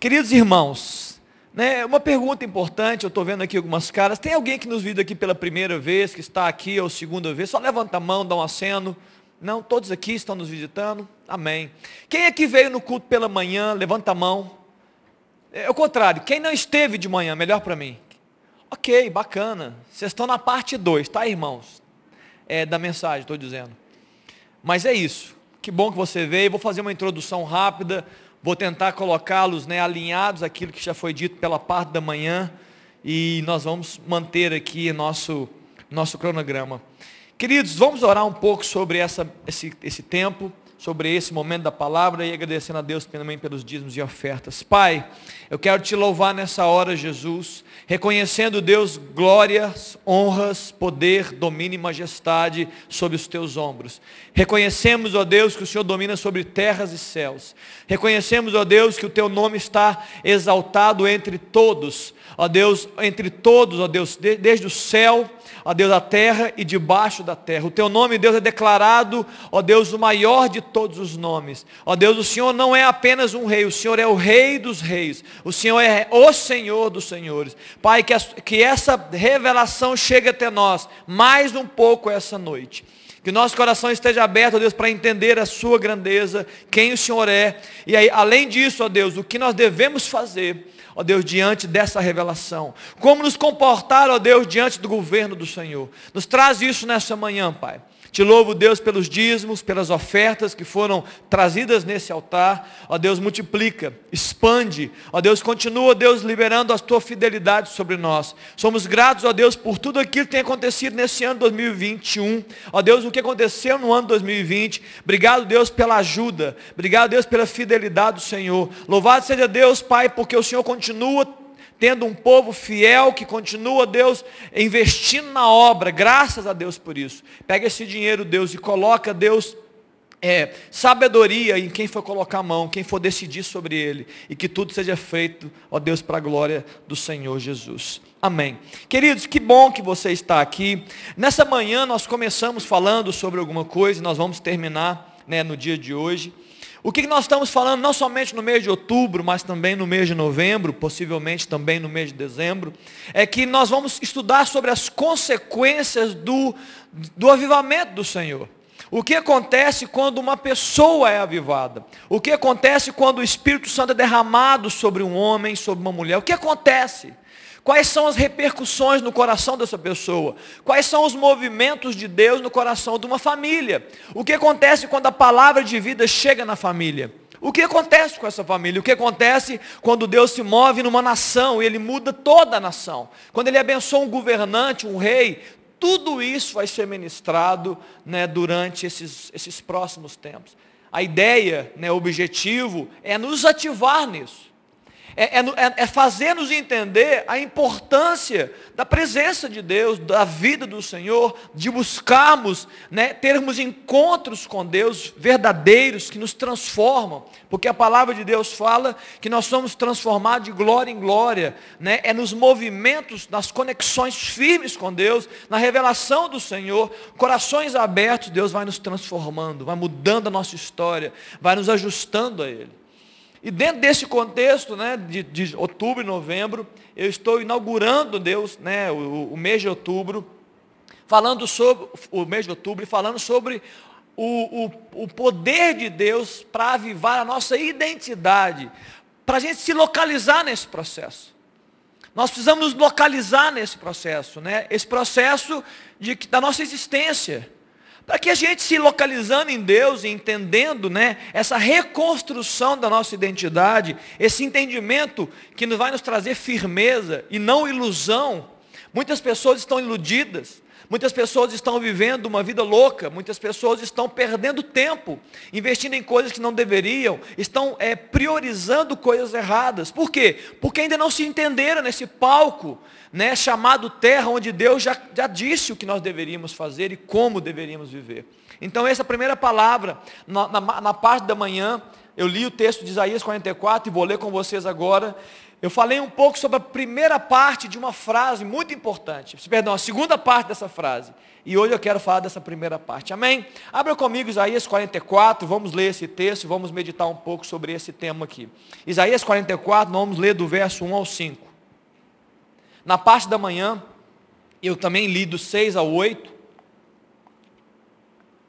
Queridos irmãos, né, uma pergunta importante, eu estou vendo aqui algumas caras. Tem alguém que nos viu aqui pela primeira vez, que está aqui ou segunda vez? Só levanta a mão, dá um aceno. Não, todos aqui estão nos visitando. Amém. Quem aqui veio no culto pela manhã, levanta a mão. É o contrário, quem não esteve de manhã, melhor para mim. Ok, bacana. Vocês estão na parte 2, tá, irmãos? É, da mensagem, estou dizendo. Mas é isso. Que bom que você veio. Vou fazer uma introdução rápida. Vou tentar colocá-los né, alinhados àquilo que já foi dito pela parte da manhã. E nós vamos manter aqui nosso, nosso cronograma. Queridos, vamos orar um pouco sobre essa, esse, esse tempo sobre esse momento da palavra e agradecendo a Deus também pelos dízimos e ofertas. Pai, eu quero te louvar nessa hora, Jesus, reconhecendo, Deus, glórias, honras, poder, domínio e majestade sobre os teus ombros. Reconhecemos, ó Deus, que o Senhor domina sobre terras e céus. Reconhecemos, ó Deus, que o teu nome está exaltado entre todos. Ó Deus, entre todos, ó Deus, desde o céu ó Deus, da terra e debaixo da terra. O teu nome, Deus, é declarado, ó Deus, o maior de todos os nomes. Ó Deus, o Senhor não é apenas um rei, o Senhor é o rei dos reis. O Senhor é o Senhor dos senhores. Pai, que, que essa revelação chegue até nós mais um pouco essa noite. Que nosso coração esteja aberto, ó Deus, para entender a sua grandeza, quem o Senhor é. E aí, além disso, ó Deus, o que nós devemos fazer ó Deus, diante dessa revelação. Como nos comportar, ó Deus, diante do governo do Senhor. Nos traz isso nessa manhã, Pai. Te louvo, Deus, pelos dízimos, pelas ofertas que foram trazidas nesse altar. Ó Deus, multiplica, expande. Ó Deus, continua, Deus, liberando a tua fidelidade sobre nós. Somos gratos, ó Deus, por tudo aquilo que tem acontecido nesse ano 2021. Ó Deus, o que aconteceu no ano 2020. Obrigado, Deus, pela ajuda. Obrigado, Deus, pela fidelidade do Senhor. Louvado seja Deus, Pai, porque o Senhor continua tendo um povo fiel que continua, Deus, investindo na obra, graças a Deus por isso. Pega esse dinheiro, Deus, e coloca, Deus, é, sabedoria em quem for colocar a mão, quem for decidir sobre ele, e que tudo seja feito, ó Deus, para a glória do Senhor Jesus. Amém. Queridos, que bom que você está aqui. Nessa manhã nós começamos falando sobre alguma coisa, e nós vamos terminar né, no dia de hoje. O que nós estamos falando, não somente no mês de outubro, mas também no mês de novembro, possivelmente também no mês de dezembro, é que nós vamos estudar sobre as consequências do, do avivamento do Senhor. O que acontece quando uma pessoa é avivada? O que acontece quando o Espírito Santo é derramado sobre um homem, sobre uma mulher? O que acontece? Quais são as repercussões no coração dessa pessoa? Quais são os movimentos de Deus no coração de uma família? O que acontece quando a palavra de vida chega na família? O que acontece com essa família? O que acontece quando Deus se move numa nação e Ele muda toda a nação? Quando Ele abençoa um governante, um rei, tudo isso vai ser ministrado né, durante esses, esses próximos tempos. A ideia, né, o objetivo é nos ativar nisso. É, é, é, é fazer-nos entender a importância da presença de Deus, da vida do Senhor, de buscarmos, né, termos encontros com Deus verdadeiros que nos transformam, porque a palavra de Deus fala que nós somos transformados de glória em glória, né, é nos movimentos, nas conexões firmes com Deus, na revelação do Senhor, corações abertos, Deus vai nos transformando, vai mudando a nossa história, vai nos ajustando a Ele. E dentro desse contexto, né, de, de outubro e novembro, eu estou inaugurando, Deus, né, o, o, mês de outubro, falando sobre, o mês de outubro, falando sobre o, o, o poder de Deus para avivar a nossa identidade, para a gente se localizar nesse processo. Nós precisamos nos localizar nesse processo, né? Esse processo de, da nossa existência. Para que a gente se localizando em Deus e entendendo né, essa reconstrução da nossa identidade, esse entendimento que vai nos trazer firmeza e não ilusão. Muitas pessoas estão iludidas, muitas pessoas estão vivendo uma vida louca, muitas pessoas estão perdendo tempo, investindo em coisas que não deveriam, estão é, priorizando coisas erradas. Por quê? Porque ainda não se entenderam nesse palco né, chamado terra, onde Deus já, já disse o que nós deveríamos fazer e como deveríamos viver. Então essa primeira palavra, na, na, na parte da manhã, eu li o texto de Isaías 44 e vou ler com vocês agora. Eu falei um pouco sobre a primeira parte de uma frase muito importante. Perdão, a segunda parte dessa frase. E hoje eu quero falar dessa primeira parte. Amém? Abra comigo Isaías 44, vamos ler esse texto vamos meditar um pouco sobre esse tema aqui. Isaías 44, vamos ler do verso 1 ao 5. Na parte da manhã, eu também li do 6 ao 8.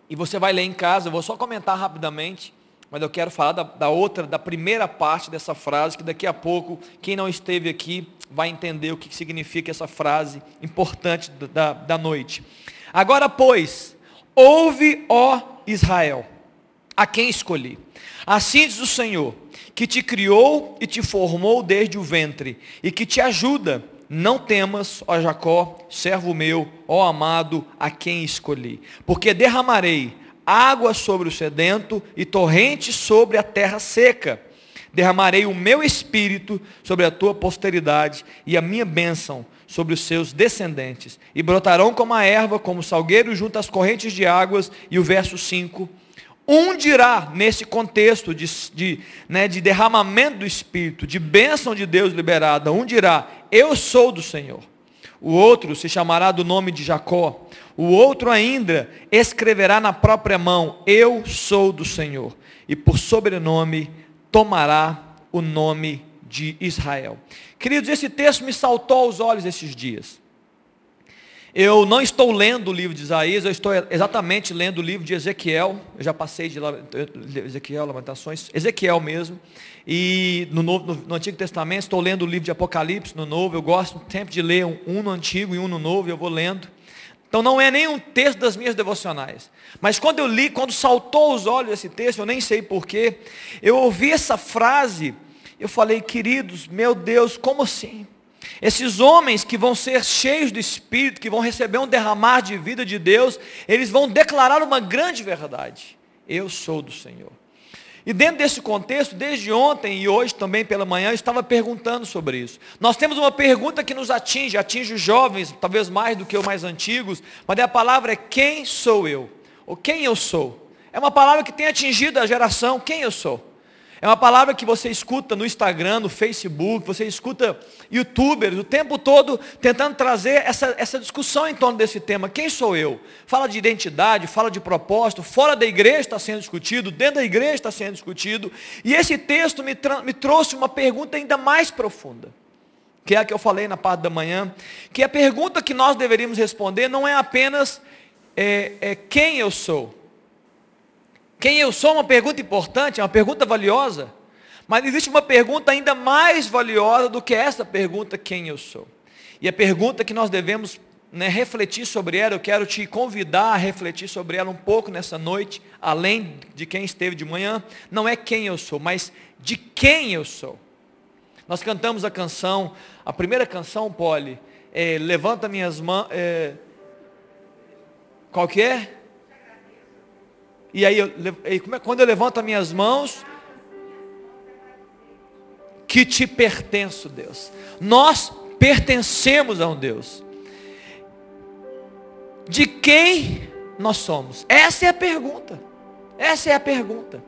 E você vai ler em casa, eu vou só comentar rapidamente mas eu quero falar da, da, outra, da primeira parte dessa frase, que daqui a pouco, quem não esteve aqui, vai entender o que significa essa frase importante da, da noite. Agora, pois, ouve, ó Israel, a quem escolhi. Assim diz o Senhor, que te criou e te formou desde o ventre, e que te ajuda. Não temas, ó Jacó, servo meu, ó amado, a quem escolhi. Porque derramarei água sobre o sedento e torrentes sobre a terra seca. Derramarei o meu espírito sobre a tua posteridade e a minha bênção sobre os seus descendentes. E brotarão como a erva, como salgueiro junto às correntes de águas. E o verso 5. Um dirá, nesse contexto de, de, né, de derramamento do Espírito, de bênção de Deus liberada, um dirá, eu sou do Senhor. O outro se chamará do nome de Jacó. O outro ainda escreverá na própria mão: Eu sou do Senhor. E por sobrenome tomará o nome de Israel. Queridos, esse texto me saltou aos olhos esses dias. Eu não estou lendo o livro de Isaías, eu estou exatamente lendo o livro de Ezequiel. Eu já passei de Ezequiel, Lamentações, Ezequiel mesmo. E no, Novo, no, Antigo Testamento estou lendo o livro de Apocalipse no Novo. Eu gosto sempre de ler um, no Antigo e um no Novo, eu vou lendo. Então não é nem um texto das minhas devocionais. Mas quando eu li, quando saltou os olhos esse texto, eu nem sei porquê, eu ouvi essa frase, eu falei, queridos, meu Deus, como assim? Esses homens que vão ser cheios do Espírito, que vão receber um derramar de vida de Deus, eles vão declarar uma grande verdade. Eu sou do Senhor. E dentro desse contexto, desde ontem e hoje também pela manhã, eu estava perguntando sobre isso. Nós temos uma pergunta que nos atinge, atinge os jovens, talvez mais do que os mais antigos, mas a palavra é quem sou eu? Ou quem eu sou? É uma palavra que tem atingido a geração, quem eu sou? É uma palavra que você escuta no Instagram, no Facebook, você escuta youtubers o tempo todo tentando trazer essa, essa discussão em torno desse tema. Quem sou eu? Fala de identidade, fala de propósito, fora da igreja está sendo discutido, dentro da igreja está sendo discutido. E esse texto me, me trouxe uma pergunta ainda mais profunda. Que é a que eu falei na parte da manhã. Que a pergunta que nós deveríamos responder não é apenas é, é quem eu sou quem eu sou é uma pergunta importante, é uma pergunta valiosa. Mas existe uma pergunta ainda mais valiosa do que essa pergunta, quem eu sou. E a pergunta que nós devemos né, refletir sobre ela, eu quero te convidar a refletir sobre ela um pouco nessa noite, além de quem esteve de manhã, não é quem eu sou, mas de quem eu sou. Nós cantamos a canção, a primeira canção, Polly, é, levanta minhas mãos, é, qual que é? E aí, eu, é, quando eu levanto as minhas mãos, que te pertenço, Deus. Nós pertencemos a um Deus. De quem nós somos? Essa é a pergunta. Essa é a pergunta.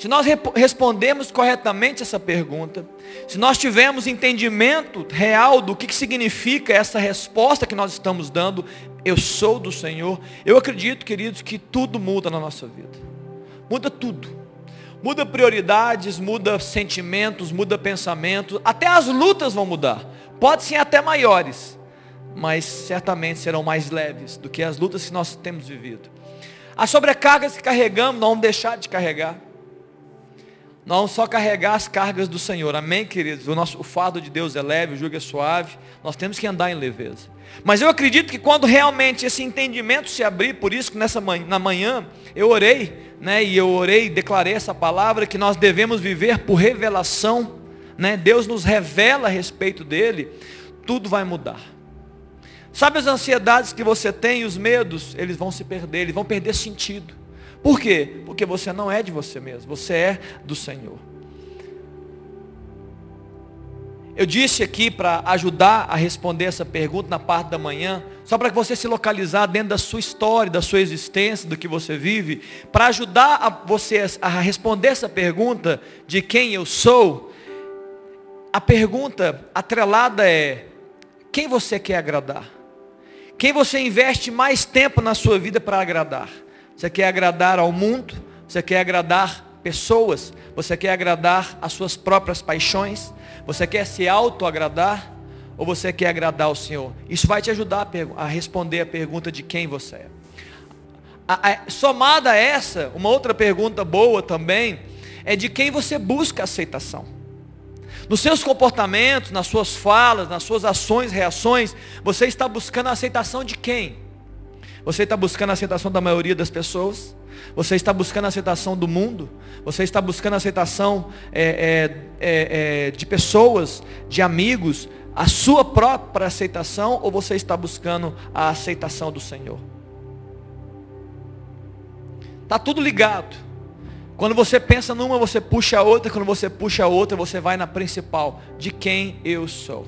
Se nós respondemos corretamente essa pergunta, se nós tivermos entendimento real do que, significa essa resposta que nós estamos dando, eu sou do Senhor, eu acredito, queridos, que tudo muda na nossa vida. Muda tudo. Muda prioridades, muda sentimentos, muda pensamentos, até as lutas vão mudar. Pode ser até maiores, mas certamente serão mais leves do que as lutas que nós temos vivido. As sobrecargas que carregamos, não vamos deixar de carregar. Vamos só carregar as cargas do Senhor. Amém, queridos? O, nosso, o fardo de Deus é leve, o jugo é suave. Nós temos que andar em leveza. Mas eu acredito que quando realmente esse entendimento se abrir, por isso que nessa manhã, na manhã eu orei, né, e eu orei e declarei essa palavra que nós devemos viver por revelação, né? Deus nos revela a respeito dele, tudo vai mudar. Sabe as ansiedades que você tem, os medos, eles vão se perder, eles vão perder sentido. Por quê? Porque você não é de você mesmo, você é do Senhor. eu disse aqui para ajudar a responder essa pergunta na parte da manhã, só para que você se localizar dentro da sua história, da sua existência, do que você vive, para ajudar a você a responder essa pergunta de quem eu sou, a pergunta atrelada é: quem você quer agradar? Quem você investe mais tempo na sua vida para agradar? Você quer agradar ao mundo? Você quer agradar pessoas? Você quer agradar as suas próprias paixões? Você quer se auto-agradar? Ou você quer agradar ao Senhor? Isso vai te ajudar a, a responder a pergunta de quem você é. A, a, somada a essa, uma outra pergunta boa também, é de quem você busca aceitação. Nos seus comportamentos, nas suas falas, nas suas ações, reações, você está buscando a aceitação de quem? Você está buscando a aceitação da maioria das pessoas? Você está buscando a aceitação do mundo? Você está buscando a aceitação é, é, é, é, de pessoas, de amigos, a sua própria aceitação ou você está buscando a aceitação do Senhor? Está tudo ligado. Quando você pensa numa, você puxa a outra. Quando você puxa a outra, você vai na principal. De quem eu sou.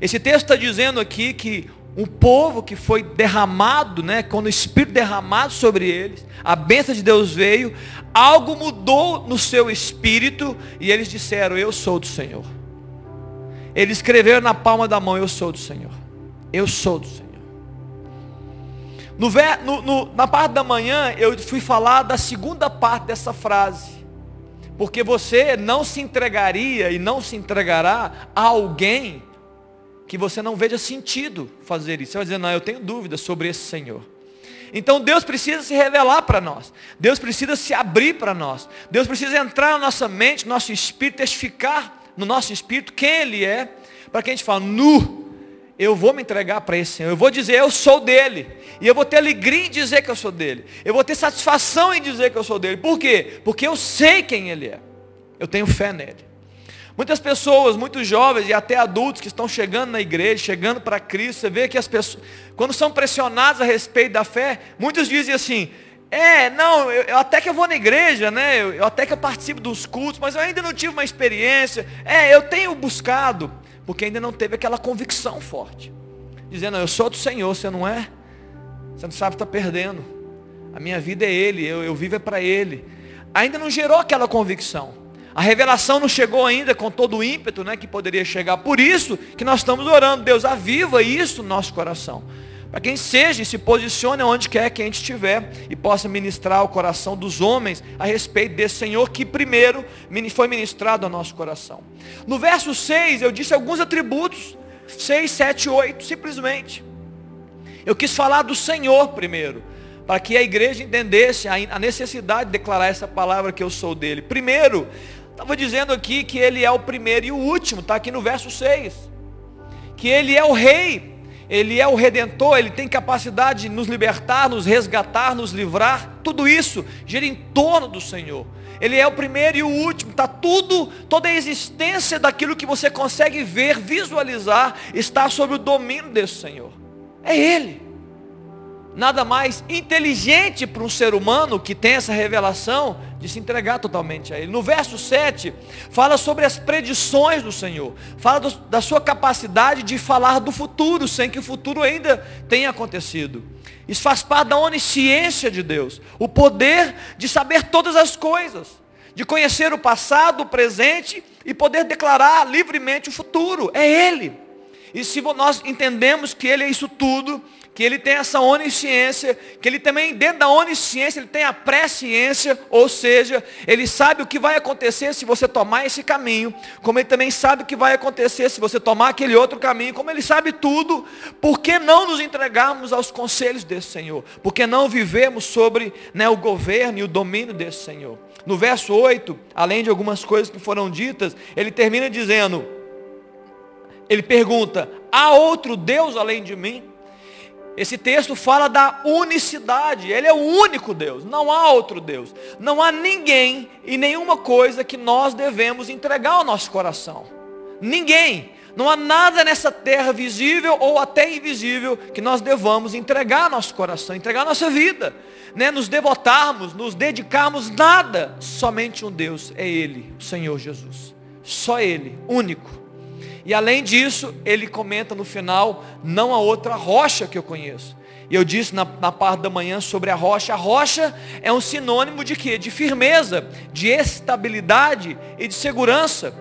Esse texto está dizendo aqui que um povo que foi derramado, né, quando o Espírito derramado sobre eles, a bênção de Deus veio, algo mudou no seu espírito e eles disseram: Eu sou do Senhor. Eles escreveram na palma da mão: Eu sou do Senhor. Eu sou do Senhor. No, no, no, na parte da manhã, eu fui falar da segunda parte dessa frase. Porque você não se entregaria e não se entregará a alguém que você não veja sentido fazer isso. Você vai dizer, não, eu tenho dúvidas sobre esse Senhor. Então Deus precisa se revelar para nós. Deus precisa se abrir para nós. Deus precisa entrar na nossa mente, no nosso espírito, testificar no nosso espírito quem Ele é, para que a gente fale, nu, eu vou me entregar para esse Senhor. Eu vou dizer, eu sou dele. E eu vou ter alegria em dizer que eu sou dele. Eu vou ter satisfação em dizer que eu sou dele. Por quê? Porque eu sei quem Ele é. Eu tenho fé nele. Muitas pessoas, muitos jovens e até adultos que estão chegando na igreja, chegando para Cristo, você vê que as pessoas, quando são pressionados a respeito da fé, muitos dizem assim, é, não, eu, eu até que eu vou na igreja, né? Eu, eu, até que eu participo dos cultos, mas eu ainda não tive uma experiência. É, eu tenho buscado, porque ainda não teve aquela convicção forte. Dizendo, eu sou do Senhor, você não é? Você não sabe, está perdendo. A minha vida é Ele, eu, eu vivo é para Ele. Ainda não gerou aquela convicção. A revelação não chegou ainda com todo o ímpeto né, que poderia chegar. Por isso que nós estamos orando. Deus, aviva isso no nosso coração. Para quem seja e se posicione onde quer que a gente estiver e possa ministrar o coração dos homens a respeito desse Senhor que primeiro foi ministrado ao nosso coração. No verso 6 eu disse alguns atributos. 6, 7, 8, simplesmente. Eu quis falar do Senhor primeiro para que a igreja entendesse a necessidade de declarar essa palavra que eu sou dele. Primeiro, Estava dizendo aqui que ele é o primeiro e o último, está aqui no verso 6. Que ele é o rei, ele é o redentor, ele tem capacidade de nos libertar, nos resgatar, nos livrar. Tudo isso gira em torno do Senhor. Ele é o primeiro e o último. Está tudo, toda a existência daquilo que você consegue ver, visualizar, está sob o domínio desse Senhor. É Ele nada mais inteligente para um ser humano que tem essa revelação de se entregar totalmente a Ele. No verso 7, fala sobre as predições do Senhor, fala do, da sua capacidade de falar do futuro, sem que o futuro ainda tenha acontecido. Isso faz parte da onisciência de Deus, o poder de saber todas as coisas, de conhecer o passado, o presente e poder declarar livremente o futuro. É Ele. E se nós entendemos que Ele é isso tudo, que ele tem essa onisciência, que ele também, dentro da onisciência, ele tem a presciência, ou seja, ele sabe o que vai acontecer se você tomar esse caminho, como ele também sabe o que vai acontecer se você tomar aquele outro caminho, como ele sabe tudo, por que não nos entregarmos aos conselhos desse Senhor? Por que não vivemos sobre né, o governo e o domínio desse Senhor? No verso 8, além de algumas coisas que foram ditas, ele termina dizendo, ele pergunta, há outro Deus além de mim? Esse texto fala da unicidade, Ele é o único Deus, não há outro Deus. Não há ninguém e nenhuma coisa que nós devemos entregar ao nosso coração. Ninguém. Não há nada nessa terra visível ou até invisível que nós devamos entregar ao nosso coração, entregar a nossa vida. Né? Nos devotarmos, nos dedicarmos, nada. Somente um Deus, é Ele, o Senhor Jesus. Só Ele, único. E além disso, ele comenta no final, não há outra rocha que eu conheço. E eu disse na, na, parte da manhã sobre a rocha. A rocha é um sinônimo de quê? De firmeza, de estabilidade e de segurança.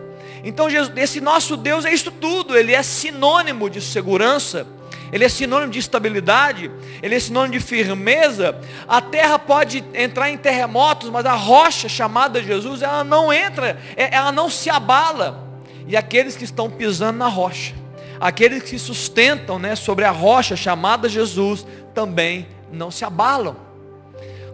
Então Jesus, esse nosso Deus é isso tudo. Ele é sinônimo de segurança. Ele é sinônimo de estabilidade, ele é sinônimo de firmeza. A terra pode entrar em terremotos, mas a rocha chamada Jesus, ela não entra, é, ela não se abala. E aqueles que estão pisando na rocha, aqueles que sustentam né, sobre a rocha chamada Jesus, também não se abalam.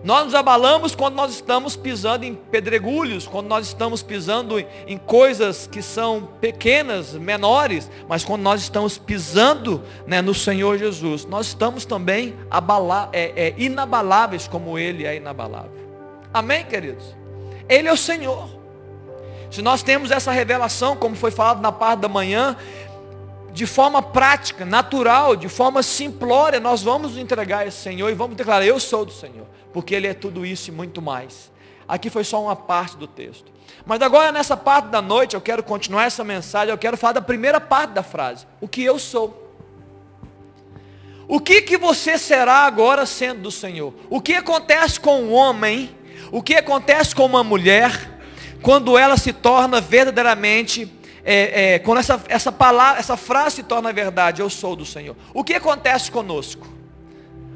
Nós nos abalamos quando nós estamos pisando em pedregulhos, quando nós estamos pisando em coisas que são pequenas, menores, mas quando nós estamos pisando né, no Senhor Jesus, nós estamos também abala, é, é, inabaláveis como Ele é inabalável. Amém, queridos? Ele é o Senhor. Se nós temos essa revelação, como foi falado na parte da manhã, de forma prática, natural, de forma simplória, nós vamos entregar esse Senhor e vamos declarar, eu sou do Senhor, porque Ele é tudo isso e muito mais. Aqui foi só uma parte do texto. Mas agora nessa parte da noite, eu quero continuar essa mensagem, eu quero falar da primeira parte da frase, o que eu sou. O que que você será agora sendo do Senhor? O que acontece com um homem? O que acontece com uma mulher? Quando ela se torna verdadeiramente, é, é, quando essa, essa palavra, essa frase se torna verdade, eu sou do Senhor. O que acontece conosco?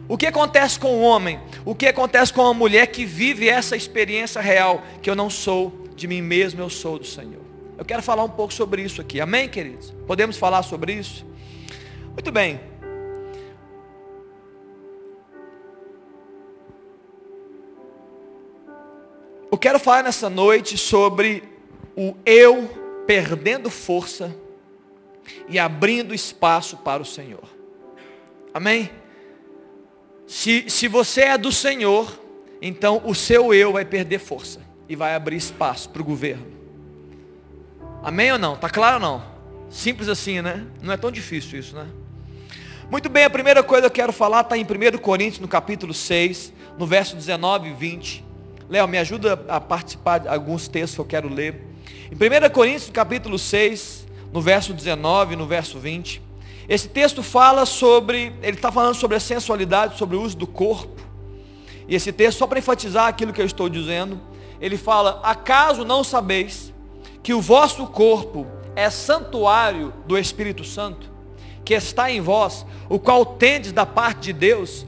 O que acontece com o homem? O que acontece com a mulher que vive essa experiência real, que eu não sou de mim mesmo, eu sou do Senhor? Eu quero falar um pouco sobre isso aqui, amém, queridos? Podemos falar sobre isso? Muito bem. Eu quero falar nessa noite sobre o eu perdendo força e abrindo espaço para o Senhor. Amém? Se, se você é do Senhor, então o seu eu vai perder força e vai abrir espaço para o governo. Amém ou não? Tá claro ou não? Simples assim, né? Não é tão difícil isso, né? Muito bem, a primeira coisa que eu quero falar está em 1 Coríntios, no capítulo 6, no verso 19 e 20. Léo, me ajuda a participar de alguns textos que eu quero ler. Em 1 Coríntios, capítulo 6, no verso 19 e no verso 20. Esse texto fala sobre, ele está falando sobre a sensualidade, sobre o uso do corpo. E esse texto, só para enfatizar aquilo que eu estou dizendo, ele fala, acaso não sabeis que o vosso corpo é santuário do Espírito Santo, que está em vós, o qual tendes da parte de Deus,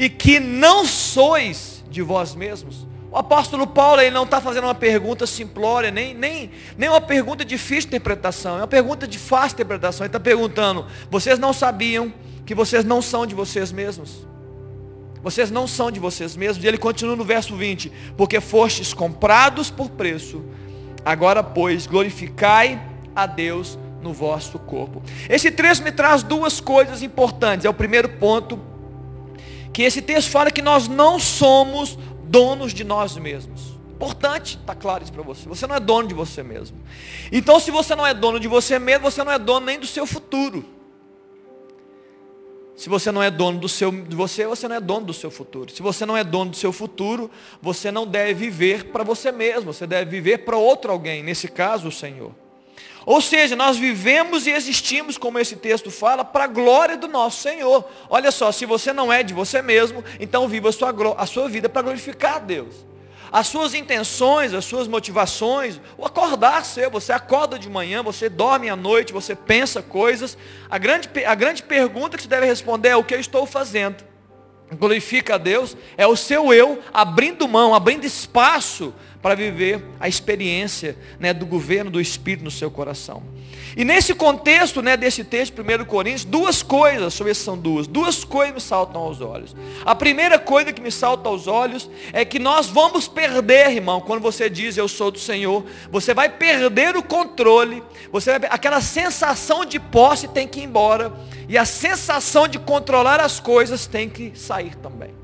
e que não sois de vós mesmos, o apóstolo Paulo ele não está fazendo uma pergunta simplória, nem, nem, nem uma pergunta difícil de interpretação, é uma pergunta de fácil interpretação. Ele está perguntando, vocês não sabiam que vocês não são de vocês mesmos? Vocês não são de vocês mesmos. E ele continua no verso 20, porque fostes comprados por preço, agora pois glorificai a Deus no vosso corpo. Esse trecho me traz duas coisas importantes. É o primeiro ponto, que esse texto fala que nós não somos donos de nós mesmos. Importante, está claro isso para você. Você não é dono de você mesmo. Então, se você não é dono de você mesmo, você não é dono nem do seu futuro. Se você não é dono do seu, de você, você não é dono do seu futuro. Se você não é dono do seu futuro, você não deve viver para você mesmo. Você deve viver para outro alguém. Nesse caso, o Senhor. Ou seja, nós vivemos e existimos, como esse texto fala, para a glória do nosso Senhor. Olha só, se você não é de você mesmo, então viva a sua, a sua vida para glorificar a Deus. As suas intenções, as suas motivações, o acordar seu, você acorda de manhã, você dorme à noite, você pensa coisas. A grande, a grande pergunta que você deve responder é o que eu estou fazendo. Glorifica a Deus, é o seu eu abrindo mão, abrindo espaço para viver a experiência né, do governo do Espírito no seu coração. E nesse contexto né, desse texto, 1 Coríntios, duas coisas, sobre são duas, duas coisas me saltam aos olhos. A primeira coisa que me salta aos olhos é que nós vamos perder, irmão, quando você diz eu sou do Senhor, você vai perder o controle, você vai, aquela sensação de posse tem que ir embora, e a sensação de controlar as coisas tem que sair também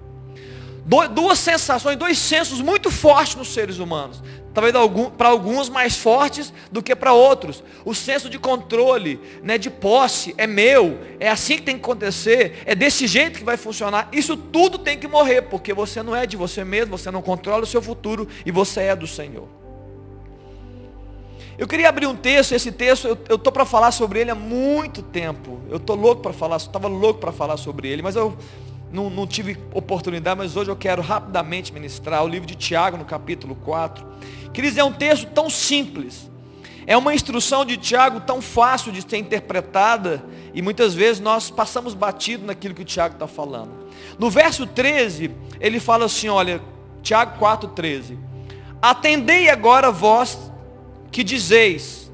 duas sensações, dois sensos muito fortes nos seres humanos. Talvez para alguns mais fortes do que para outros. O senso de controle, né, de posse, é meu, é assim que tem que acontecer, é desse jeito que vai funcionar. Isso tudo tem que morrer, porque você não é de você mesmo, você não controla o seu futuro e você é do Senhor. Eu queria abrir um texto, esse texto, eu estou para falar sobre ele há muito tempo. Eu estou louco para falar, estava louco para falar sobre ele, mas eu não, não, tive oportunidade, mas hoje eu quero rapidamente ministrar o livro de Tiago, no capítulo 4. Queridos, é um texto tão simples. É uma instrução de Tiago tão fácil de ser interpretada, e muitas vezes nós passamos batido naquilo que o Tiago está falando. No verso 13, ele fala assim, olha, Tiago 4,13. Atendei agora vós que dizeis,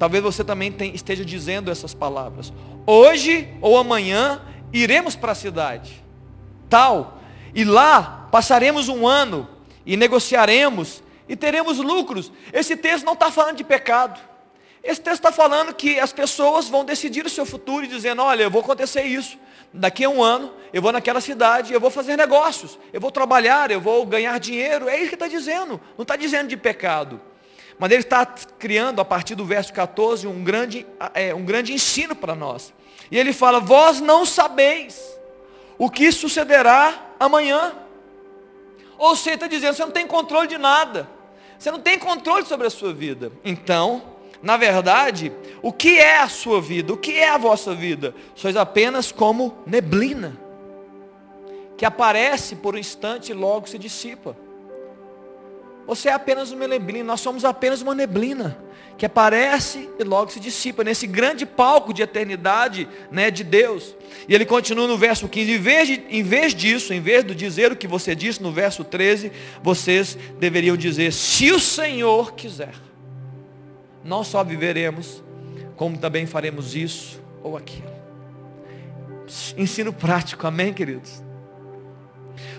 talvez você também tem, esteja dizendo essas palavras, hoje ou amanhã iremos para a cidade, tal, e lá passaremos um ano e negociaremos e teremos lucros. Esse texto não está falando de pecado. Esse texto está falando que as pessoas vão decidir o seu futuro e dizendo, olha, eu vou acontecer isso. Daqui a um ano, eu vou naquela cidade, eu vou fazer negócios, eu vou trabalhar, eu vou ganhar dinheiro. É isso que está dizendo. Não está dizendo de pecado. Mas ele está criando, a partir do verso 14, um grande, é, um grande ensino para nós. E ele fala, vós não sabeis o que sucederá amanhã. Ou seja, está dizendo, você não tem controle de nada. Você não tem controle sobre a sua vida. Então, na verdade, o que é a sua vida? O que é a vossa vida? Sois apenas como neblina, que aparece por um instante e logo se dissipa. Você é apenas uma neblina, nós somos apenas uma neblina que aparece e logo se dissipa nesse grande palco de eternidade né, de Deus. E ele continua no verso 15, em vez, de, em vez disso, em vez de dizer o que você disse no verso 13, vocês deveriam dizer, se o Senhor quiser, nós só viveremos, como também faremos isso ou aquilo. Ensino prático, amém, queridos?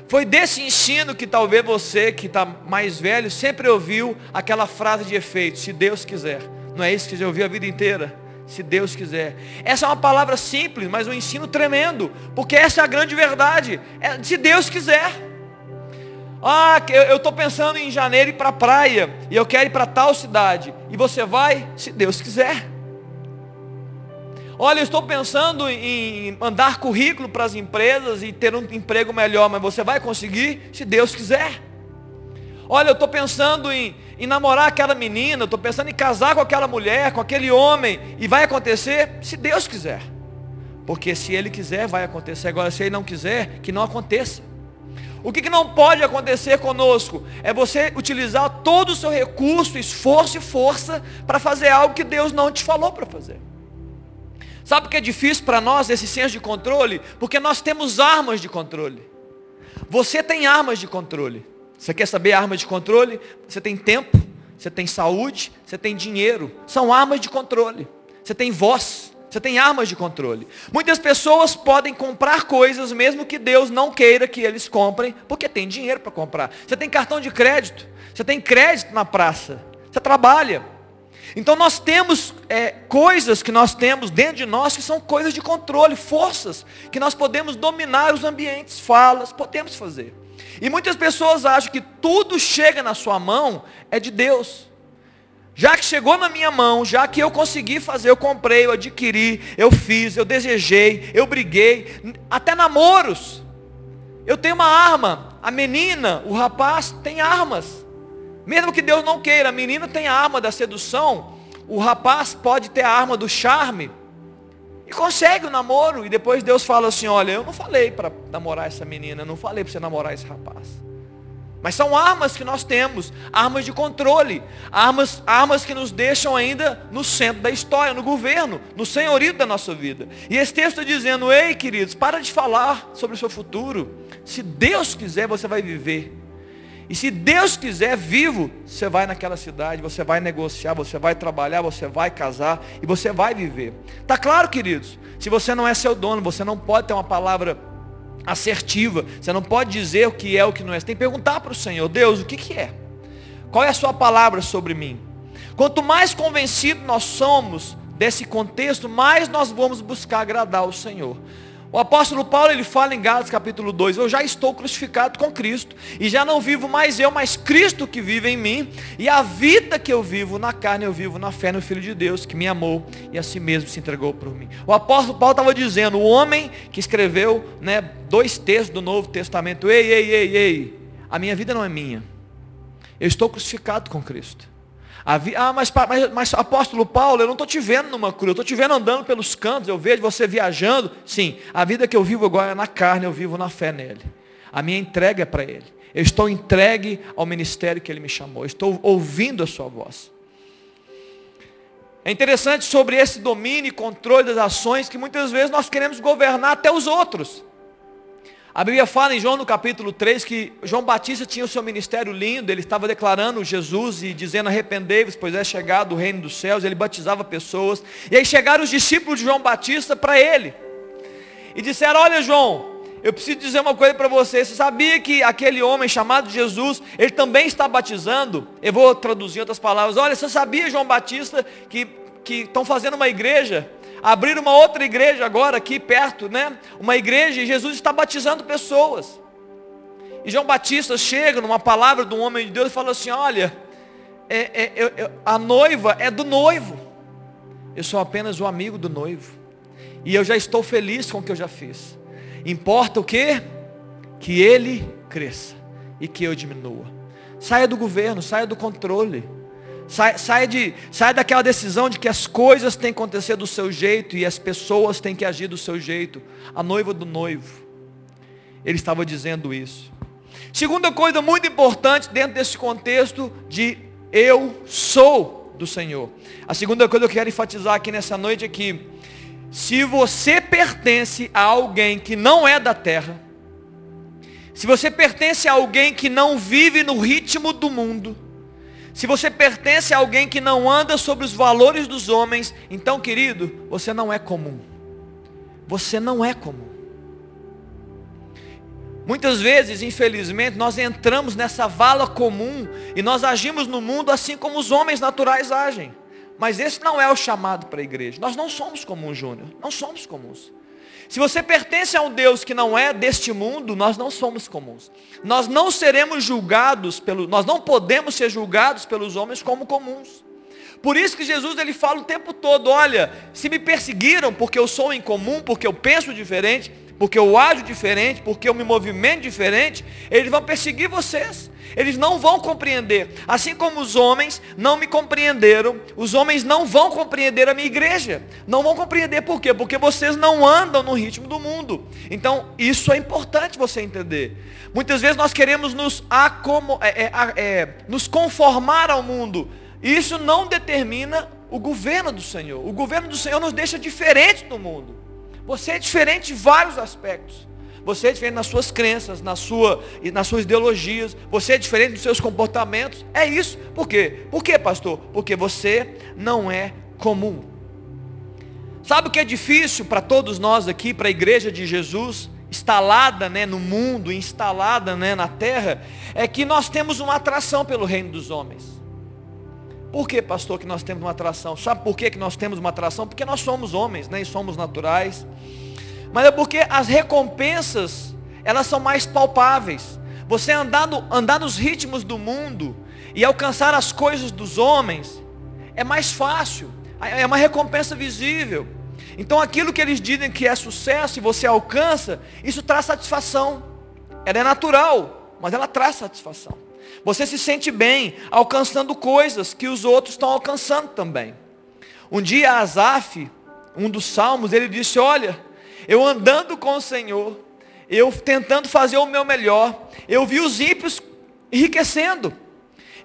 Foi desse ensino que talvez você que está mais velho sempre ouviu aquela frase de efeito, se Deus quiser. Não é isso que você ouviu a vida inteira? Se Deus quiser. Essa é uma palavra simples, mas um ensino tremendo. Porque essa é a grande verdade. É, se Deus quiser. Ah, eu estou pensando em janeiro ir para a praia. E eu quero ir para tal cidade. E você vai, se Deus quiser. Olha, eu estou pensando em mandar currículo para as empresas e ter um emprego melhor, mas você vai conseguir se Deus quiser. Olha, eu estou pensando em, em namorar aquela menina, estou pensando em casar com aquela mulher, com aquele homem, e vai acontecer se Deus quiser. Porque se Ele quiser, vai acontecer. Agora, se Ele não quiser, que não aconteça. O que, que não pode acontecer conosco? É você utilizar todo o seu recurso, esforço e força para fazer algo que Deus não te falou para fazer. Sabe o que é difícil para nós esse senso de controle? Porque nós temos armas de controle. Você tem armas de controle. Você quer saber armas de controle? Você tem tempo, você tem saúde, você tem dinheiro. São armas de controle. Você tem voz, você tem armas de controle. Muitas pessoas podem comprar coisas mesmo que Deus não queira que eles comprem, porque tem dinheiro para comprar. Você tem cartão de crédito, você tem crédito na praça, você trabalha. Então nós temos é, coisas que nós temos dentro de nós que são coisas de controle, forças, que nós podemos dominar os ambientes, falas, podemos fazer. E muitas pessoas acham que tudo chega na sua mão é de Deus. Já que chegou na minha mão, já que eu consegui fazer, eu comprei, eu adquiri, eu fiz, eu desejei, eu briguei, até namoros. Eu tenho uma arma, a menina, o rapaz tem armas. Mesmo que Deus não queira, a menina tem a arma da sedução, o rapaz pode ter a arma do charme. E consegue o namoro. E depois Deus fala assim, olha, eu não falei para namorar essa menina, eu não falei para você namorar esse rapaz. Mas são armas que nós temos, armas de controle, armas, armas que nos deixam ainda no centro da história, no governo, no senhorio da nossa vida. E esse texto dizendo, ei queridos, para de falar sobre o seu futuro. Se Deus quiser, você vai viver. E se Deus quiser vivo, você vai naquela cidade, você vai negociar, você vai trabalhar, você vai casar e você vai viver. Tá claro, queridos? Se você não é seu dono, você não pode ter uma palavra assertiva, você não pode dizer o que é o que não é. Você tem que perguntar para o Senhor, Deus, o que, que é? Qual é a sua palavra sobre mim? Quanto mais convencido nós somos desse contexto, mais nós vamos buscar agradar o Senhor. O apóstolo Paulo ele fala em Gálatas capítulo 2, eu já estou crucificado com Cristo, e já não vivo mais eu, mas Cristo que vive em mim, e a vida que eu vivo na carne, eu vivo na fé no Filho de Deus, que me amou e a si mesmo se entregou por mim. O apóstolo Paulo estava dizendo, o homem que escreveu né, dois textos do Novo Testamento, ei, ei, ei, ei, a minha vida não é minha, eu estou crucificado com Cristo. Ah, mas, mas, mas, apóstolo Paulo, eu não estou te vendo numa cruz, eu estou te vendo andando pelos cantos, eu vejo você viajando. Sim, a vida que eu vivo agora é na carne, eu vivo na fé nele. A minha entrega é para ele. Eu estou entregue ao ministério que ele me chamou. Eu estou ouvindo a sua voz. É interessante sobre esse domínio e controle das ações que muitas vezes nós queremos governar até os outros. A Bíblia fala em João no capítulo 3 que João Batista tinha o seu ministério lindo, ele estava declarando Jesus e dizendo arrependei-vos, pois é chegado o reino dos céus, ele batizava pessoas. E aí chegaram os discípulos de João Batista para ele. E disseram, olha João, eu preciso dizer uma coisa para você. Você sabia que aquele homem chamado Jesus, ele também está batizando? Eu vou traduzir outras palavras. Olha, você sabia, João Batista, que, que estão fazendo uma igreja abrir uma outra igreja agora aqui perto, né? Uma igreja e Jesus está batizando pessoas. E João Batista chega numa palavra de um homem de Deus e fala assim: Olha, é, é, é, a noiva é do noivo. Eu sou apenas o amigo do noivo. E eu já estou feliz com o que eu já fiz. Importa o que? Que ele cresça e que eu diminua. Saia do governo, saia do controle. Sai, sai, de, sai daquela decisão de que as coisas têm que acontecer do seu jeito e as pessoas têm que agir do seu jeito. A noiva do noivo. Ele estava dizendo isso. Segunda coisa muito importante dentro desse contexto de eu sou do Senhor. A segunda coisa que eu quero enfatizar aqui nessa noite é que se você pertence a alguém que não é da terra, se você pertence a alguém que não vive no ritmo do mundo, se você pertence a alguém que não anda sobre os valores dos homens, então, querido, você não é comum. Você não é comum. Muitas vezes, infelizmente, nós entramos nessa vala comum e nós agimos no mundo assim como os homens naturais agem. Mas esse não é o chamado para a igreja. Nós não somos comuns, Júnior. Não somos comuns. Se você pertence a um Deus que não é deste mundo, nós não somos comuns. Nós não seremos julgados pelo, nós não podemos ser julgados pelos homens como comuns. Por isso que Jesus ele fala o tempo todo, olha, se me perseguiram porque eu sou incomum, porque eu penso diferente, porque eu ajo diferente, porque eu me movimento diferente, eles vão perseguir vocês. Eles não vão compreender. Assim como os homens não me compreenderam, os homens não vão compreender a minha igreja. Não vão compreender por quê? Porque vocês não andam no ritmo do mundo. Então, isso é importante você entender. Muitas vezes nós queremos nos, acomo, é, é, é, nos conformar ao mundo. Isso não determina o governo do Senhor. O governo do Senhor nos deixa diferentes do mundo. Você é diferente em vários aspectos. Você é diferente nas suas crenças, na sua, nas suas ideologias. Você é diferente dos seus comportamentos. É isso. Por quê? Por quê, pastor? Porque você não é comum. Sabe o que é difícil para todos nós aqui, para a igreja de Jesus, instalada né, no mundo, instalada né, na terra, é que nós temos uma atração pelo reino dos homens. Por que, pastor, que nós temos uma atração? Sabe por que, que nós temos uma atração? Porque nós somos homens, né, e somos naturais mas é porque as recompensas, elas são mais palpáveis. Você andar, no, andar nos ritmos do mundo e alcançar as coisas dos homens, é mais fácil, é uma recompensa visível. Então aquilo que eles dizem que é sucesso e você alcança, isso traz satisfação. Ela é natural, mas ela traz satisfação. Você se sente bem alcançando coisas que os outros estão alcançando também. Um dia Asaf, um dos salmos, ele disse, olha, eu andando com o Senhor, eu tentando fazer o meu melhor, eu vi os ímpios enriquecendo.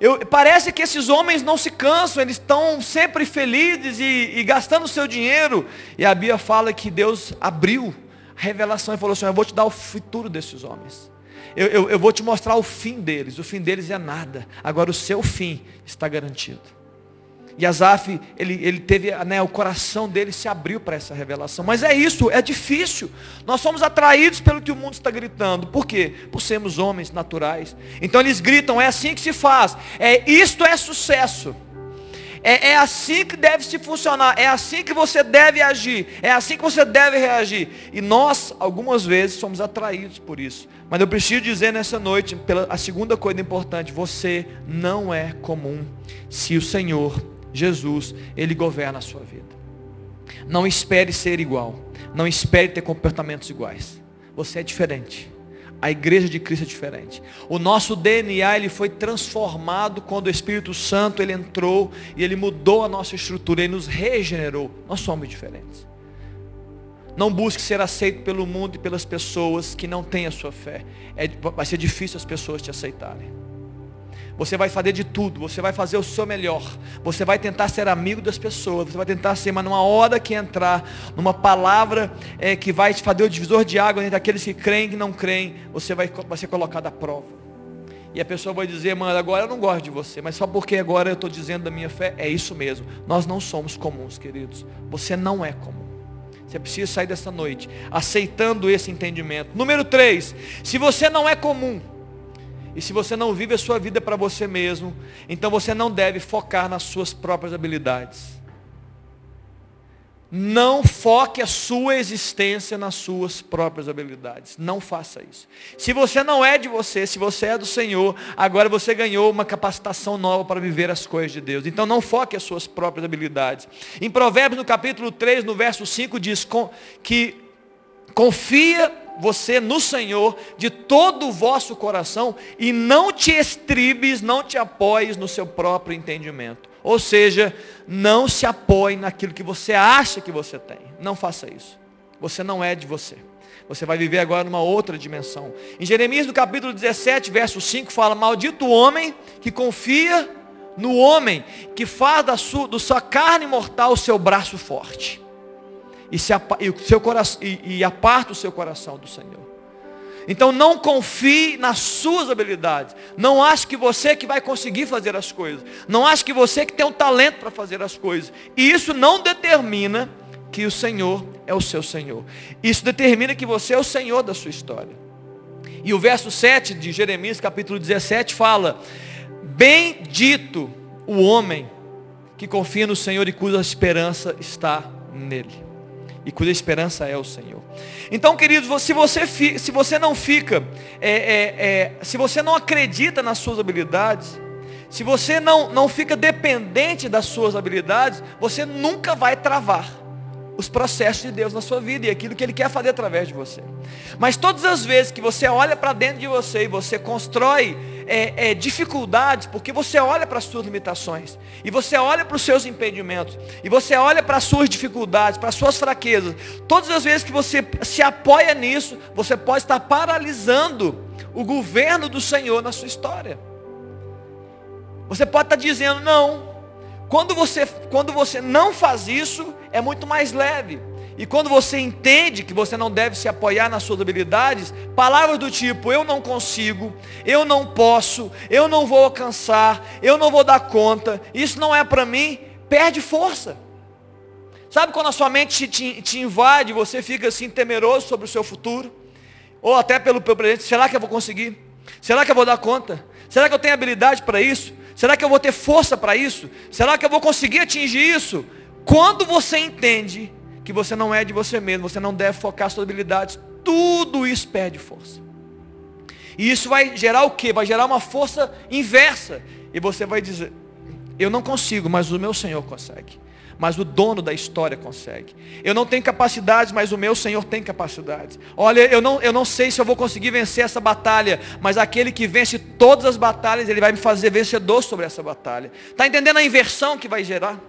Eu, parece que esses homens não se cansam, eles estão sempre felizes e, e gastando o seu dinheiro. E a Bíblia fala que Deus abriu a revelação e falou assim: Eu vou te dar o futuro desses homens. Eu, eu, eu vou te mostrar o fim deles. O fim deles é nada. Agora o seu fim está garantido. E Asaf, ele, ele teve, né, o coração dele se abriu para essa revelação. Mas é isso, é difícil. Nós somos atraídos pelo que o mundo está gritando. Por quê? Por sermos homens naturais. Então eles gritam, é assim que se faz. É, isto é sucesso. É, é assim que deve se funcionar. É assim que você deve agir. É assim que você deve reagir. E nós, algumas vezes, somos atraídos por isso. Mas eu preciso dizer nessa noite, pela, a segunda coisa importante, você não é comum se o Senhor Jesus, Ele governa a sua vida. Não espere ser igual. Não espere ter comportamentos iguais. Você é diferente. A igreja de Cristo é diferente. O nosso DNA ele foi transformado quando o Espírito Santo ele entrou e ele mudou a nossa estrutura, ele nos regenerou. Nós somos diferentes. Não busque ser aceito pelo mundo e pelas pessoas que não têm a sua fé. É, vai ser difícil as pessoas te aceitarem. Você vai fazer de tudo, você vai fazer o seu melhor. Você vai tentar ser amigo das pessoas, você vai tentar ser, mas numa hora que entrar, numa palavra é, que vai te fazer o divisor de água entre aqueles que creem e não creem, você vai, vai ser colocado à prova. E a pessoa vai dizer, mano, agora eu não gosto de você, mas só porque agora eu estou dizendo da minha fé, é isso mesmo. Nós não somos comuns, queridos. Você não é comum. Você precisa sair dessa noite aceitando esse entendimento. Número 3, se você não é comum, e se você não vive a sua vida para você mesmo, então você não deve focar nas suas próprias habilidades. Não foque a sua existência nas suas próprias habilidades. Não faça isso. Se você não é de você, se você é do Senhor, agora você ganhou uma capacitação nova para viver as coisas de Deus. Então não foque as suas próprias habilidades. Em Provérbios, no capítulo 3, no verso 5, diz que confia você no Senhor de todo o vosso coração e não te estribes, não te apoies no seu próprio entendimento. Ou seja, não se apoie naquilo que você acha que você tem. Não faça isso. Você não é de você. Você vai viver agora numa outra dimensão. Em Jeremias, no capítulo 17, verso 5, fala: Maldito o homem que confia no homem, que faz da sua, da sua carne mortal o seu braço forte e, se, e, seu coração, e, e aparta o seu coração do Senhor. Então não confie nas suas habilidades. Não ache que você que vai conseguir fazer as coisas. Não ache que você que tem um talento para fazer as coisas. E isso não determina que o Senhor é o seu Senhor. Isso determina que você é o Senhor da sua história. E o verso 7 de Jeremias, capítulo 17, fala: Bendito o homem que confia no Senhor e cuja esperança está nele e cuja esperança é o Senhor. Então, queridos, se você, se você não fica, é, é, é, se você não acredita nas suas habilidades, se você não, não fica dependente das suas habilidades, você nunca vai travar os processos de Deus na sua vida e aquilo que Ele quer fazer através de você. Mas todas as vezes que você olha para dentro de você e você constrói é, é, dificuldades, porque você olha para as suas limitações, e você olha para os seus impedimentos, e você olha para as suas dificuldades, para as suas fraquezas, todas as vezes que você se apoia nisso, você pode estar paralisando o governo do Senhor na sua história. Você pode estar dizendo, não, quando você, quando você não faz isso, é muito mais leve. E quando você entende que você não deve se apoiar nas suas habilidades, palavras do tipo, eu não consigo, eu não posso, eu não vou alcançar, eu não vou dar conta, isso não é para mim, perde força. Sabe quando a sua mente te, te invade, você fica assim temeroso sobre o seu futuro? Ou até pelo presente, será que eu vou conseguir? Será que eu vou dar conta? Será que eu tenho habilidade para isso? Será que eu vou ter força para isso? Será que eu vou conseguir atingir isso? Quando você entende que você não é de você mesmo, você não deve focar suas habilidades, tudo isso perde força. E isso vai gerar o quê? Vai gerar uma força inversa. E você vai dizer, eu não consigo, mas o meu Senhor consegue mas o dono da história consegue. Eu não tenho capacidades, mas o meu Senhor tem capacidades. Olha, eu não, eu não sei se eu vou conseguir vencer essa batalha, mas aquele que vence todas as batalhas, ele vai me fazer vencedor sobre essa batalha. Está entendendo a inversão que vai gerar?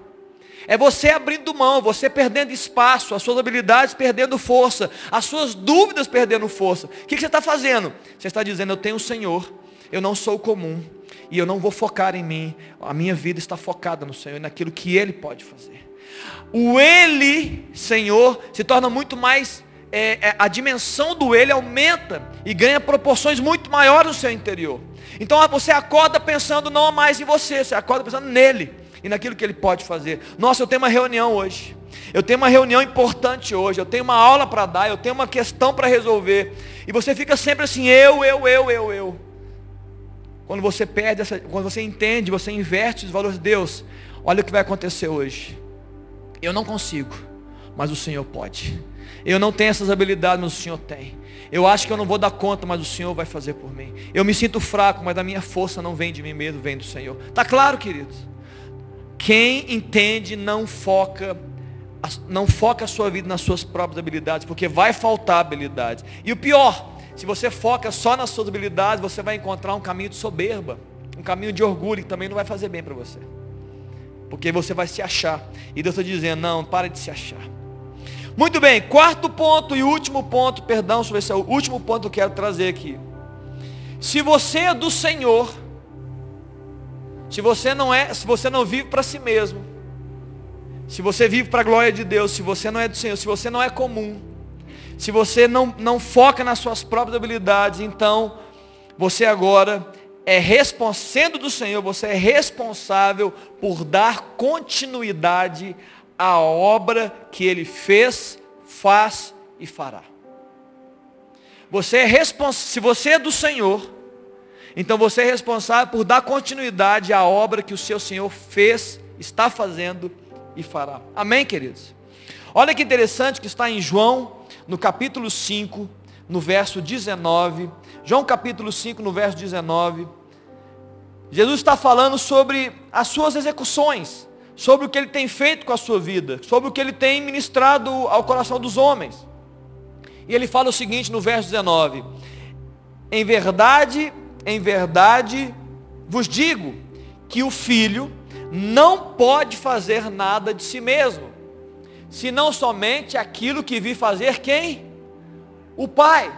É você abrindo mão, você perdendo espaço, as suas habilidades perdendo força, as suas dúvidas perdendo força. O que, você está fazendo? Você está dizendo, eu tenho o Senhor, eu não sou comum, e eu não vou focar em mim, a minha vida está focada no Senhor, naquilo que Ele pode fazer. O Ele, Senhor, se torna muito mais, é, é, a dimensão do Ele aumenta e ganha proporções muito maiores no seu interior. Então você acorda pensando não mais em você, você acorda pensando nele e naquilo que Ele pode fazer. Nossa, eu tenho uma reunião hoje. Eu tenho uma reunião importante hoje, eu tenho uma aula para dar, eu tenho uma questão para resolver. E você fica sempre assim, eu, eu, eu, eu, eu. Quando você perde essa, quando você entende, você inverte os valores de Deus, olha o que vai acontecer hoje. Eu não consigo, mas o Senhor pode. Eu não tenho essas habilidades, mas o Senhor tem. Eu acho que eu não vou dar conta, mas o Senhor vai fazer por mim. Eu me sinto fraco, mas a minha força não vem de mim mesmo, vem do Senhor. Tá claro, queridos? Quem entende não foca não foca a sua vida nas suas próprias habilidades, porque vai faltar habilidades. E o pior, se você foca só nas suas habilidades, você vai encontrar um caminho de soberba, um caminho de orgulho que também não vai fazer bem para você. Porque você vai se achar. E Deus está dizendo, não, para de se achar. Muito bem, quarto ponto e último ponto, perdão, sobre esse é o último ponto que eu quero trazer aqui. Se você é do Senhor, se você não é, se você não vive para si mesmo, se você vive para a glória de Deus, se você não é do Senhor, se você não é comum, se você não, não foca nas suas próprias habilidades, então você agora é sendo do Senhor, você é responsável por dar continuidade à obra que Ele fez, faz e fará. Você é responsável, se você é do Senhor, então você é responsável por dar continuidade à obra que o seu Senhor fez, está fazendo e fará. Amém, queridos? Olha que interessante que está em João, no capítulo 5, no verso 19. João capítulo 5, no verso 19. Jesus está falando sobre as suas execuções, sobre o que ele tem feito com a sua vida, sobre o que ele tem ministrado ao coração dos homens. E ele fala o seguinte no verso 19: Em verdade, em verdade vos digo que o filho não pode fazer nada de si mesmo, senão somente aquilo que vi fazer quem? O Pai.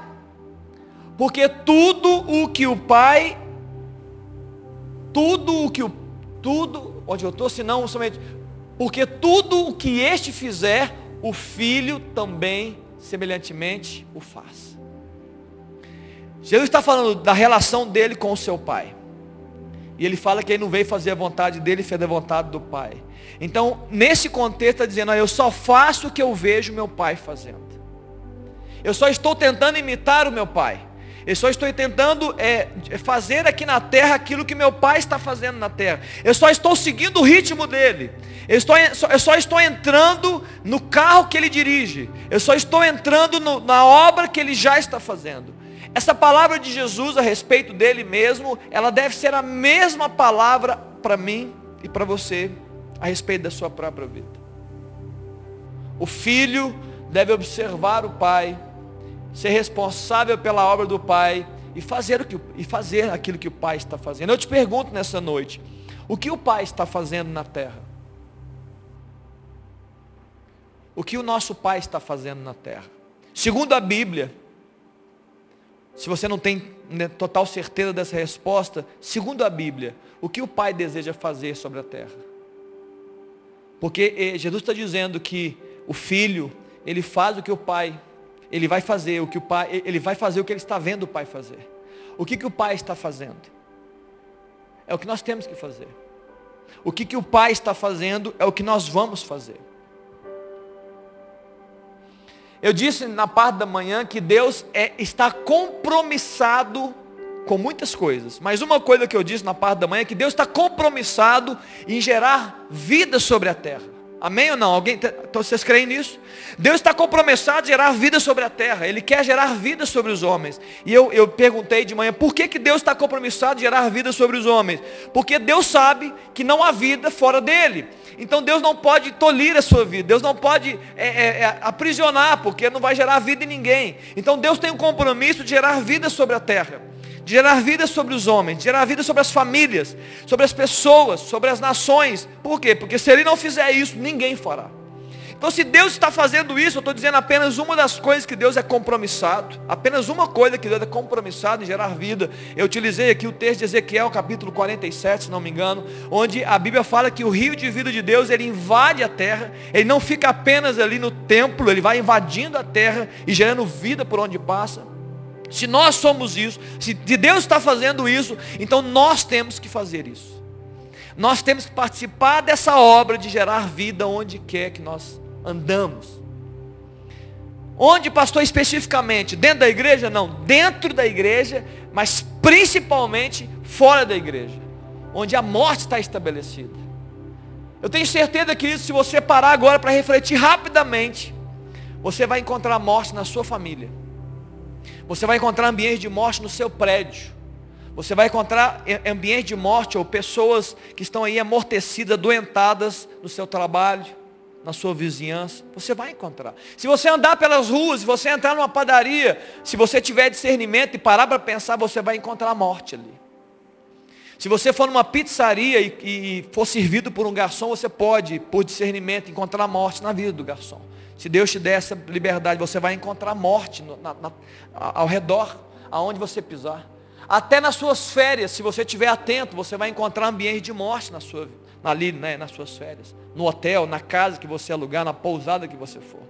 Porque tudo o que o Pai, tudo o que o, tudo, onde eu estou, senão somente, porque tudo o que este fizer, o Filho também semelhantemente o faz. Jesus está falando da relação dele com o seu Pai. E ele fala que ele não veio fazer a vontade dele, fez a vontade do Pai. Então, nesse contexto, está dizendo, eu só faço o que eu vejo meu Pai fazendo. Eu só estou tentando imitar o meu Pai. Eu só estou tentando é, fazer aqui na terra aquilo que meu pai está fazendo na terra. Eu só estou seguindo o ritmo dele. Eu, estou, eu só estou entrando no carro que ele dirige. Eu só estou entrando no, na obra que ele já está fazendo. Essa palavra de Jesus a respeito dele mesmo, ela deve ser a mesma palavra para mim e para você a respeito da sua própria vida. O filho deve observar o pai ser responsável pela obra do Pai e fazer, o que, e fazer aquilo que o Pai está fazendo. Eu te pergunto nessa noite, o que o Pai está fazendo na terra? O que o nosso Pai está fazendo na terra? Segundo a Bíblia, se você não tem né, total certeza dessa resposta, segundo a Bíblia, o que o Pai deseja fazer sobre a terra? Porque eh, Jesus está dizendo que o Filho, ele faz o que o Pai ele vai fazer o que o pai, ele vai fazer o que ele está vendo o pai fazer. O que, que o pai está fazendo? É o que nós temos que fazer. O que, que o pai está fazendo é o que nós vamos fazer. Eu disse na parte da manhã que Deus é, está compromissado com muitas coisas. Mas uma coisa que eu disse na parte da manhã é que Deus está compromissado em gerar vida sobre a terra. Amém ou não? Alguém, então vocês creem nisso? Deus está compromissado a gerar vida sobre a terra. Ele quer gerar vida sobre os homens. E eu, eu perguntei de manhã, por que, que Deus está compromissado a gerar vida sobre os homens? Porque Deus sabe que não há vida fora dele. Então Deus não pode tolir a sua vida. Deus não pode é, é, é, aprisionar, porque não vai gerar vida em ninguém. Então Deus tem um compromisso de gerar vida sobre a terra de gerar vida sobre os homens, de gerar vida sobre as famílias, sobre as pessoas, sobre as nações. Por quê? Porque se ele não fizer isso, ninguém fará. Então, se Deus está fazendo isso, eu estou dizendo apenas uma das coisas que Deus é compromissado, apenas uma coisa que Deus é compromissado em gerar vida. Eu utilizei aqui o texto de Ezequiel, capítulo 47, se não me engano, onde a Bíblia fala que o rio de vida de Deus, ele invade a terra, ele não fica apenas ali no templo, ele vai invadindo a terra e gerando vida por onde passa. Se nós somos isso, se Deus está fazendo isso, então nós temos que fazer isso. Nós temos que participar dessa obra de gerar vida onde quer que nós andamos. Onde, pastor, especificamente? Dentro da igreja? Não, dentro da igreja, mas principalmente fora da igreja, onde a morte está estabelecida. Eu tenho certeza que se você parar agora para refletir rapidamente, você vai encontrar morte na sua família. Você vai encontrar ambiente de morte no seu prédio. Você vai encontrar ambiente de morte ou pessoas que estão aí amortecidas, doentadas no seu trabalho, na sua vizinhança, você vai encontrar. Se você andar pelas ruas, se você entrar numa padaria, se você tiver discernimento e parar para pensar, você vai encontrar a morte ali. Se você for numa pizzaria e, e, for servido por um garçom, você pode, por discernimento, encontrar a morte na vida do garçom. Se Deus te der essa liberdade, você vai encontrar morte no, na, na, ao redor, aonde você pisar. Até nas suas férias, se você estiver atento, você vai encontrar ambiente de morte na sua, ali, né, nas suas férias. No hotel, na casa que você alugar, na pousada que você for.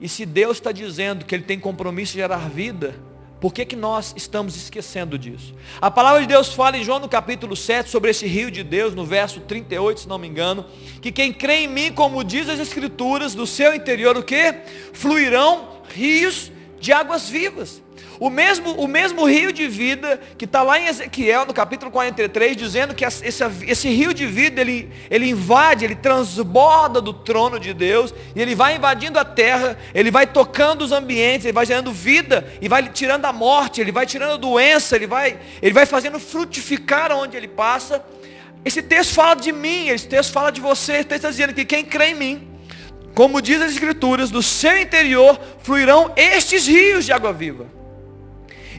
E se Deus está dizendo que Ele tem compromisso de gerar vida, por que, que nós estamos esquecendo disso? A palavra de Deus fala em João no capítulo 7 sobre esse rio de Deus, no verso 38, se não me engano, que quem crê em mim, como diz as escrituras, do seu interior o que? Fluirão rios de águas vivas. O mesmo, o mesmo rio de vida que está lá em Ezequiel, no capítulo 43, dizendo que esse, esse rio de vida, ele, ele invade, ele transborda do trono de Deus, e ele vai invadindo a terra, ele vai tocando os ambientes, ele vai gerando vida, e vai tirando a morte, ele vai tirando a doença, ele vai, ele vai fazendo frutificar onde ele passa. Esse texto fala de mim, esse texto fala de você, esse texto está dizendo que quem crê em mim, como diz as escrituras, do seu interior fluirão estes rios de água viva.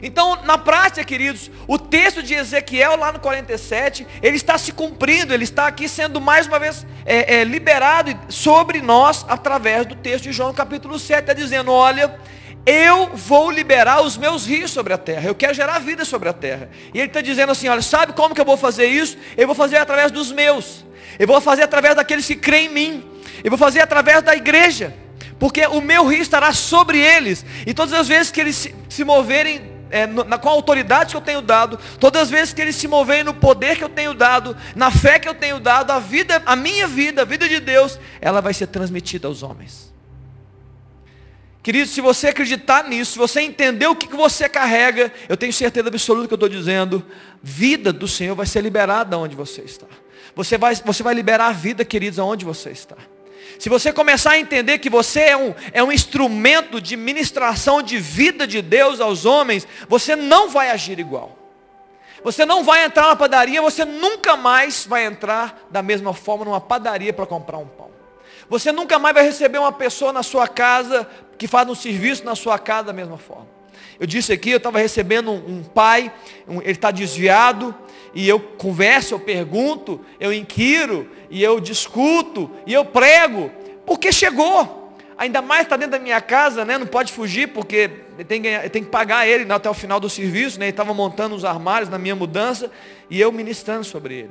Então, na prática, queridos, o texto de Ezequiel, lá no 47, ele está se cumprindo, ele está aqui sendo mais uma vez é, é, liberado sobre nós, através do texto de João, capítulo 7, está dizendo: olha, eu vou liberar os meus rios sobre a terra, eu quero gerar vida sobre a terra. E ele está dizendo assim: olha, sabe como que eu vou fazer isso? Eu vou fazer através dos meus, eu vou fazer através daqueles que creem em mim, eu vou fazer através da igreja porque o meu rio estará sobre eles, e todas as vezes que eles se, moverem é, na, com a autoridade que eu tenho dado, todas as vezes que eles se moverem no poder que eu tenho dado, na fé que eu tenho dado, a vida, a minha vida, a vida de Deus, ela vai ser transmitida aos homens. Querido, se você acreditar nisso, se você entender o que você carrega, eu tenho certeza absoluta que eu estou dizendo, vida do Senhor vai ser liberada onde você está. Você vai, você vai liberar a vida, queridos, aonde você está. Se você começar a entender que você é um, é um instrumento de ministração de vida de Deus aos homens, você não vai agir igual. Você não vai entrar na padaria, você nunca mais vai entrar da mesma forma numa padaria para comprar um pão. Você nunca mais vai receber uma pessoa na sua casa que faz um serviço na sua casa da mesma forma. Eu disse aqui, eu estava recebendo um, um pai, um, ele está desviado, e eu converso, eu pergunto, eu inquiro, e eu discuto, e eu prego, porque chegou. Ainda mais está dentro da minha casa, né? Não pode fugir, porque tem que, tem que pagar ele né, até o final do serviço, né? Ele estava montando os armários na minha mudança, e eu ministrando sobre ele.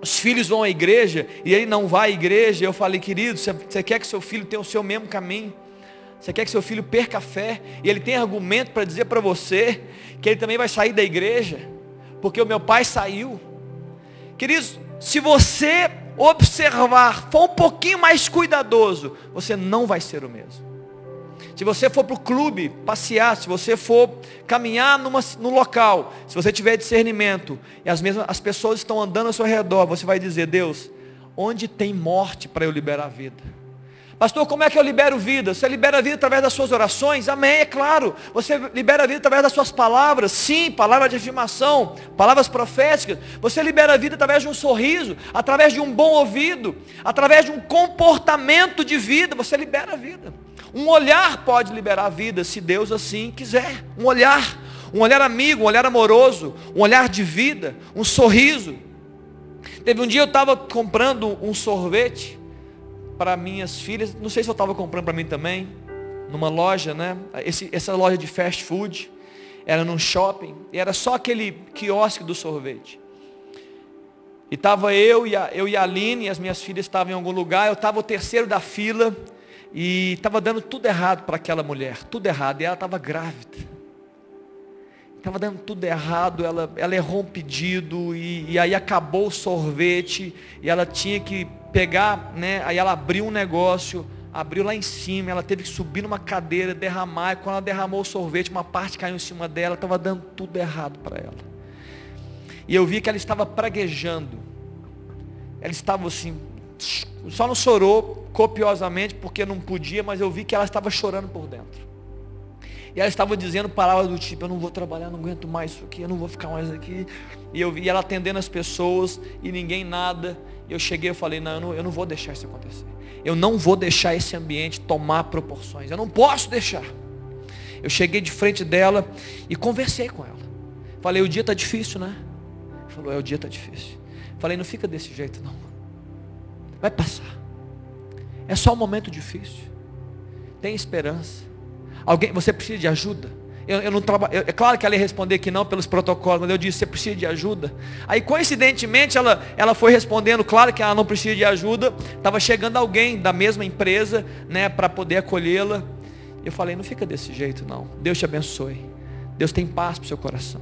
Os filhos vão à igreja, e ele não vai à igreja, eu falei, querido, você, quer que seu filho tenha o seu mesmo caminho? Você quer que seu filho perca a fé? E ele tem argumento para dizer para você que ele também vai sair da igreja? Porque o meu pai saiu. Queridos, se você observar, for um pouquinho mais cuidadoso, você não vai ser o mesmo. Se você for para o clube passear, se você for caminhar numa, no local, se você tiver discernimento e as mesmas as pessoas estão andando ao seu redor, você vai dizer, Deus, onde tem morte para eu liberar a vida? Pastor, como é que eu libero vida? Você libera a vida através das suas orações? Amém, é claro. Você libera a vida através das suas palavras? Sim, palavras de afirmação, palavras proféticas. Você libera a vida através de um sorriso, através de um bom ouvido, através de um comportamento de vida. Você libera a vida. Um olhar pode liberar a vida, se Deus assim quiser. Um olhar, um olhar amigo, um olhar amoroso, um olhar de vida, um sorriso. Teve um dia eu estava comprando um sorvete para minhas filhas. Não sei se eu estava comprando para mim também. Numa loja, né? Esse, essa loja de fast food. Era num shopping. E era só aquele quiosque do sorvete. E estava eu e a, eu e a Aline, e as minhas filhas estavam em algum lugar. Eu estava o terceiro da fila. E estava dando tudo errado para aquela mulher. Tudo errado. E ela estava grávida estava dando tudo errado, ela, ela errou um pedido, e, e, aí acabou o sorvete, e ela tinha que pegar, né? Aí ela abriu um negócio, abriu lá em cima, ela teve que subir numa cadeira, derramar, e quando ela derramou o sorvete, uma parte caiu em cima dela, estava dando tudo errado para ela. E eu vi que ela estava praguejando. Ela estava assim, só não chorou copiosamente porque não podia, mas eu vi que ela estava chorando por dentro. E ela estava dizendo palavras do tipo, eu não vou trabalhar, não aguento mais isso aqui, eu não vou ficar mais aqui. E eu vi ela atendendo as pessoas e ninguém nada. E eu cheguei e falei, não eu, não, eu não vou deixar isso acontecer. Eu não vou deixar esse ambiente tomar proporções. Eu não posso deixar. Eu cheguei de frente dela e conversei com ela. Falei, o dia está difícil, né? Falou, é, o dia está difícil. Falei, não fica desse jeito não. Vai passar. É só um momento difícil. Tem esperança. Alguém, você precisa de ajuda? Eu, eu não trabalho. É claro que ela ia responder que não pelos protocolos, mas eu disse, você precisa de ajuda. Aí coincidentemente ela, ela foi respondendo, claro que ela não precisa de ajuda. Estava chegando alguém da mesma empresa, né, para poder acolhê-la. Eu falei, não fica desse jeito não. Deus te abençoe. Deus tem paz para o seu coração.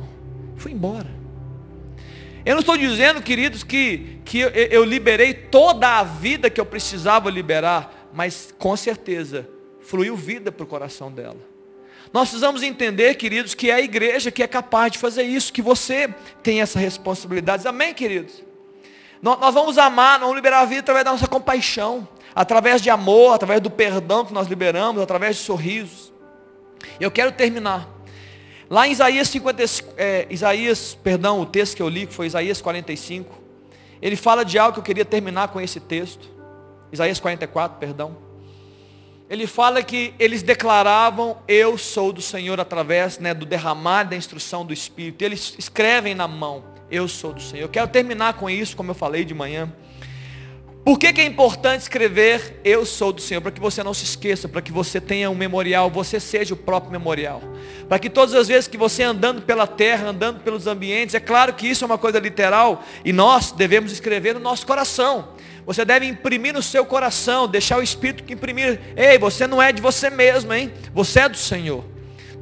Fui embora. Eu não estou dizendo, queridos, que, que eu, eu liberei toda a vida que eu precisava liberar, mas com certeza fluiu vida para o coração dela. Nós precisamos entender, queridos, que é a igreja que é capaz de fazer isso, que você tem essa responsabilidade. Amém, queridos? Nós vamos amar, vamos liberar a vida através da nossa compaixão, através de amor, através do perdão que nós liberamos, através de sorrisos. Eu quero terminar. Lá em Isaías 50, é, Isaías, perdão, o texto que eu li, que foi Isaías 45, ele fala de algo que eu queria terminar com esse texto. Isaías 44, perdão ele fala que eles declaravam, eu sou do Senhor, através né, do derramar da instrução do Espírito. Eles escrevem na mão, eu sou do Senhor. Eu quero terminar com isso, como eu falei de manhã. Por que, que é importante escrever eu sou do Senhor? Para que você não se esqueça, para que você tenha um memorial, você seja o próprio memorial. Para que todas as vezes que você andando pela terra, andando pelos ambientes, é claro que isso é uma coisa literal, e nós devemos escrever no nosso coração. Você deve imprimir no seu coração, deixar o Espírito que imprimir. Ei, você não é de você mesmo, hein? Você é do Senhor.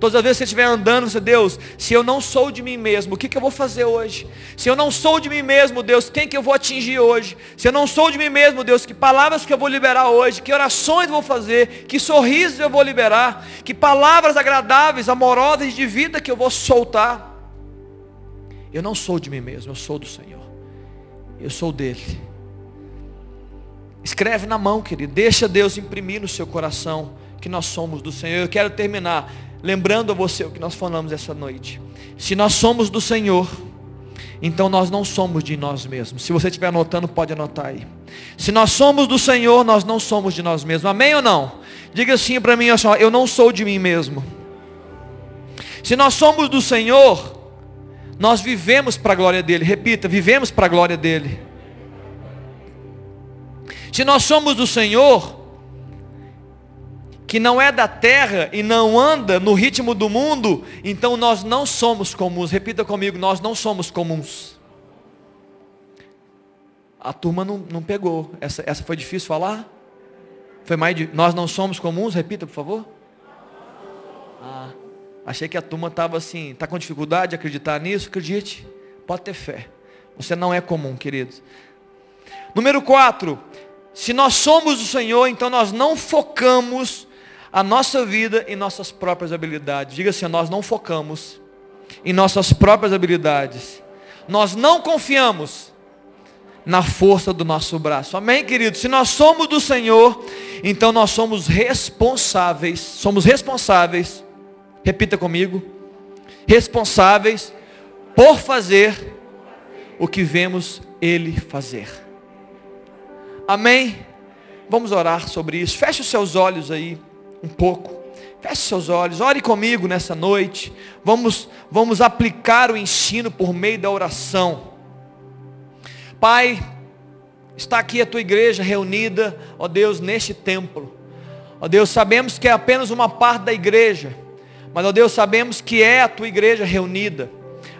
Todas as vezes que você estiver andando, você, Deus, se eu não sou de mim mesmo, o que, que eu vou fazer hoje? Se eu não sou de mim mesmo, Deus, quem que eu vou atingir hoje? Se eu não sou de mim mesmo, Deus, que palavras que eu vou liberar hoje? Que orações eu vou fazer? Que sorrisos eu vou liberar? Que palavras agradáveis, amorosas de vida que eu vou soltar? Eu não sou de mim mesmo, eu sou do Senhor. Eu sou dele. Escreve na mão, querido. Deixa Deus imprimir no seu coração que nós somos do Senhor. Eu quero terminar lembrando a você o que nós falamos essa noite. Se nós somos do Senhor, então nós não somos de nós mesmos. Se você estiver anotando, pode anotar aí. Se nós somos do Senhor, nós não somos de nós mesmos. Amém ou não? Diga assim para mim, assim, eu não sou de mim mesmo. Se nós somos do Senhor, nós vivemos para a glória dele. Repita, vivemos para a glória dele. Se nós somos do Senhor, que não é da terra e não anda no ritmo do mundo, então nós não somos comuns. Repita comigo, nós não somos comuns. A turma não, não pegou. Essa, essa foi difícil falar? Foi mais de. Nós não somos comuns? Repita, por favor. Ah, achei que a turma estava assim, está com dificuldade de acreditar nisso? Acredite, pode ter fé. Você não é comum, queridos. Número 4, se nós somos o Senhor, então nós não focamos a nossa vida em nossas próprias habilidades. Diga assim, nós não focamos em nossas próprias habilidades. Nós não confiamos na força do nosso braço. Amém, querido? Se nós somos do Senhor, então nós somos responsáveis, somos responsáveis, repita comigo, responsáveis por fazer o que vemos Ele fazer. Amém? Vamos orar sobre isso. Feche os seus olhos aí um pouco. Feche seus olhos, ore comigo nessa noite. Vamos, vamos aplicar o ensino por meio da oração. Pai, está aqui a tua igreja reunida, ó Deus, neste templo. Ó Deus, sabemos que é apenas uma parte da igreja, mas ó Deus, sabemos que é a tua igreja reunida.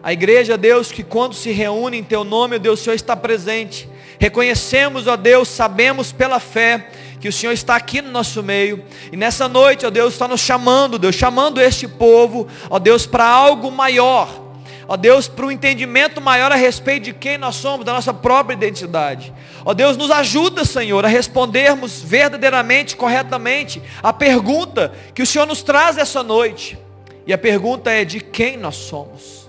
A igreja, Deus, que quando se reúne em teu nome, Deus, o Senhor está presente. Reconhecemos, ó Deus, sabemos pela fé que o Senhor está aqui no nosso meio. E nessa noite, ó Deus, está nos chamando, Deus, chamando este povo, ó Deus, para algo maior. Ó Deus, para um entendimento maior a respeito de quem nós somos, da nossa própria identidade. Ó Deus, nos ajuda, Senhor, a respondermos verdadeiramente, corretamente, a pergunta que o Senhor nos traz essa noite. E a pergunta é de quem nós somos.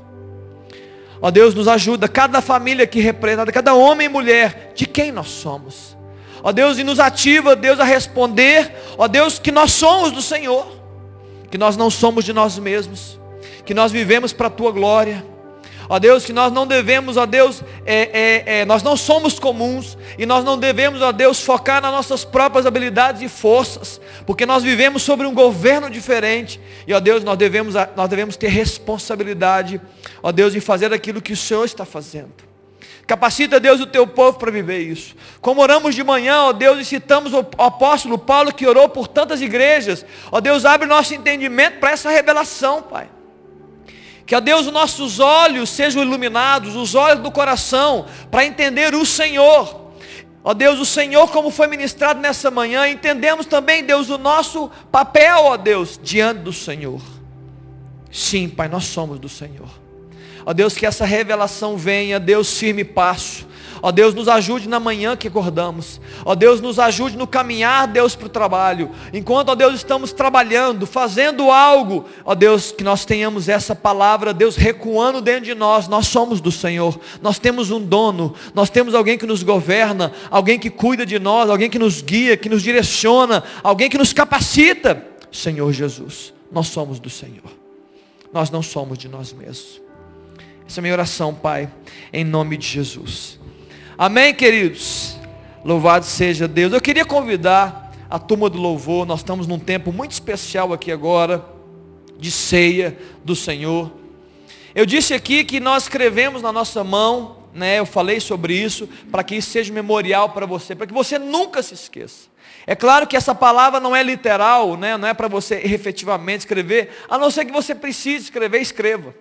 Ó Deus, nos ajuda, cada família aqui representada, cada homem e mulher, de quem nós somos. Ó Deus, e nos ativa, Deus, a responder, ó Deus, que nós somos do Senhor, que nós não somos de nós mesmos, que nós vivemos para a tua glória. Ó Deus, que nós não devemos, ó Deus, é, é, é, nós não somos comuns e nós não devemos, ó Deus, focar nas nossas próprias habilidades e forças, porque nós vivemos sobre um governo diferente e, ó Deus, nós devemos, nós devemos ter responsabilidade, ó Deus, em fazer aquilo que o Senhor está fazendo. Capacita, Deus, o teu povo para viver isso. Como oramos de manhã, ó Deus, e citamos o apóstolo Paulo que orou por tantas igrejas. Ó Deus, abre nosso entendimento para essa revelação, Pai. Que, ó Deus, os nossos olhos sejam iluminados, os olhos do coração, para entender o Senhor. Ó Deus, o Senhor, como foi ministrado nessa manhã, entendemos também, Deus, o nosso papel, ó Deus, diante do Senhor. Sim, Pai, nós somos do Senhor. Ó Deus, que essa revelação venha, Deus, firme passo. Ó Deus, nos ajude na manhã que acordamos. Ó Deus, nos ajude no caminhar, Deus, para o trabalho. Enquanto, ó Deus, estamos trabalhando, fazendo algo, ó Deus, que nós tenhamos essa palavra, Deus, recuando dentro de nós. Nós somos do Senhor. Nós temos um dono. Nós temos alguém que nos governa, alguém que cuida de nós, alguém que nos guia, que nos direciona, alguém que nos capacita. Senhor Jesus, nós somos do Senhor. Nós não somos de nós mesmos. Essa é a minha oração, Pai, em nome de Jesus. Amém, queridos? Louvado seja Deus. Eu queria convidar a turma do louvor, nós estamos num tempo muito especial aqui agora, de ceia do Senhor. Eu disse aqui que nós escrevemos na nossa mão, né, eu falei sobre isso, para que isso seja memorial para você, para que você nunca se esqueça. É claro que essa palavra não é literal, né, não é para você efetivamente escrever, a não ser que você precise escrever, escreva.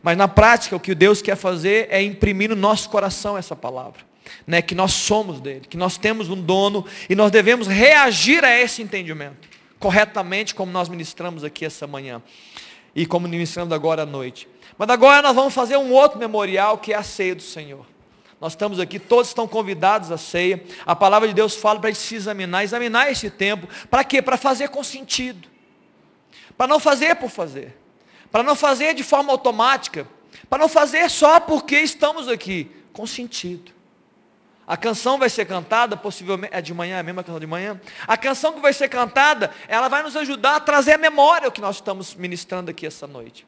Mas na prática, o que Deus quer fazer é imprimir no nosso coração essa palavra. Né, que nós somos dele, que nós temos um dono e nós devemos reagir a esse entendimento corretamente, como nós ministramos aqui essa manhã e como ministramos agora à noite. Mas agora nós vamos fazer um outro memorial que é a ceia do Senhor. Nós estamos aqui, todos estão convidados à ceia. A palavra de Deus fala para a gente se examinar, examinar esse tempo. Para quê? Para fazer com sentido. Para não fazer por fazer para não fazer de forma automática, para não fazer só porque estamos aqui, com sentido. A canção vai ser cantada, possivelmente, é de manhã, é a mesma canção de manhã. A canção que vai ser cantada, ela vai nos ajudar a trazer a memória o que nós estamos ministrando aqui essa noite.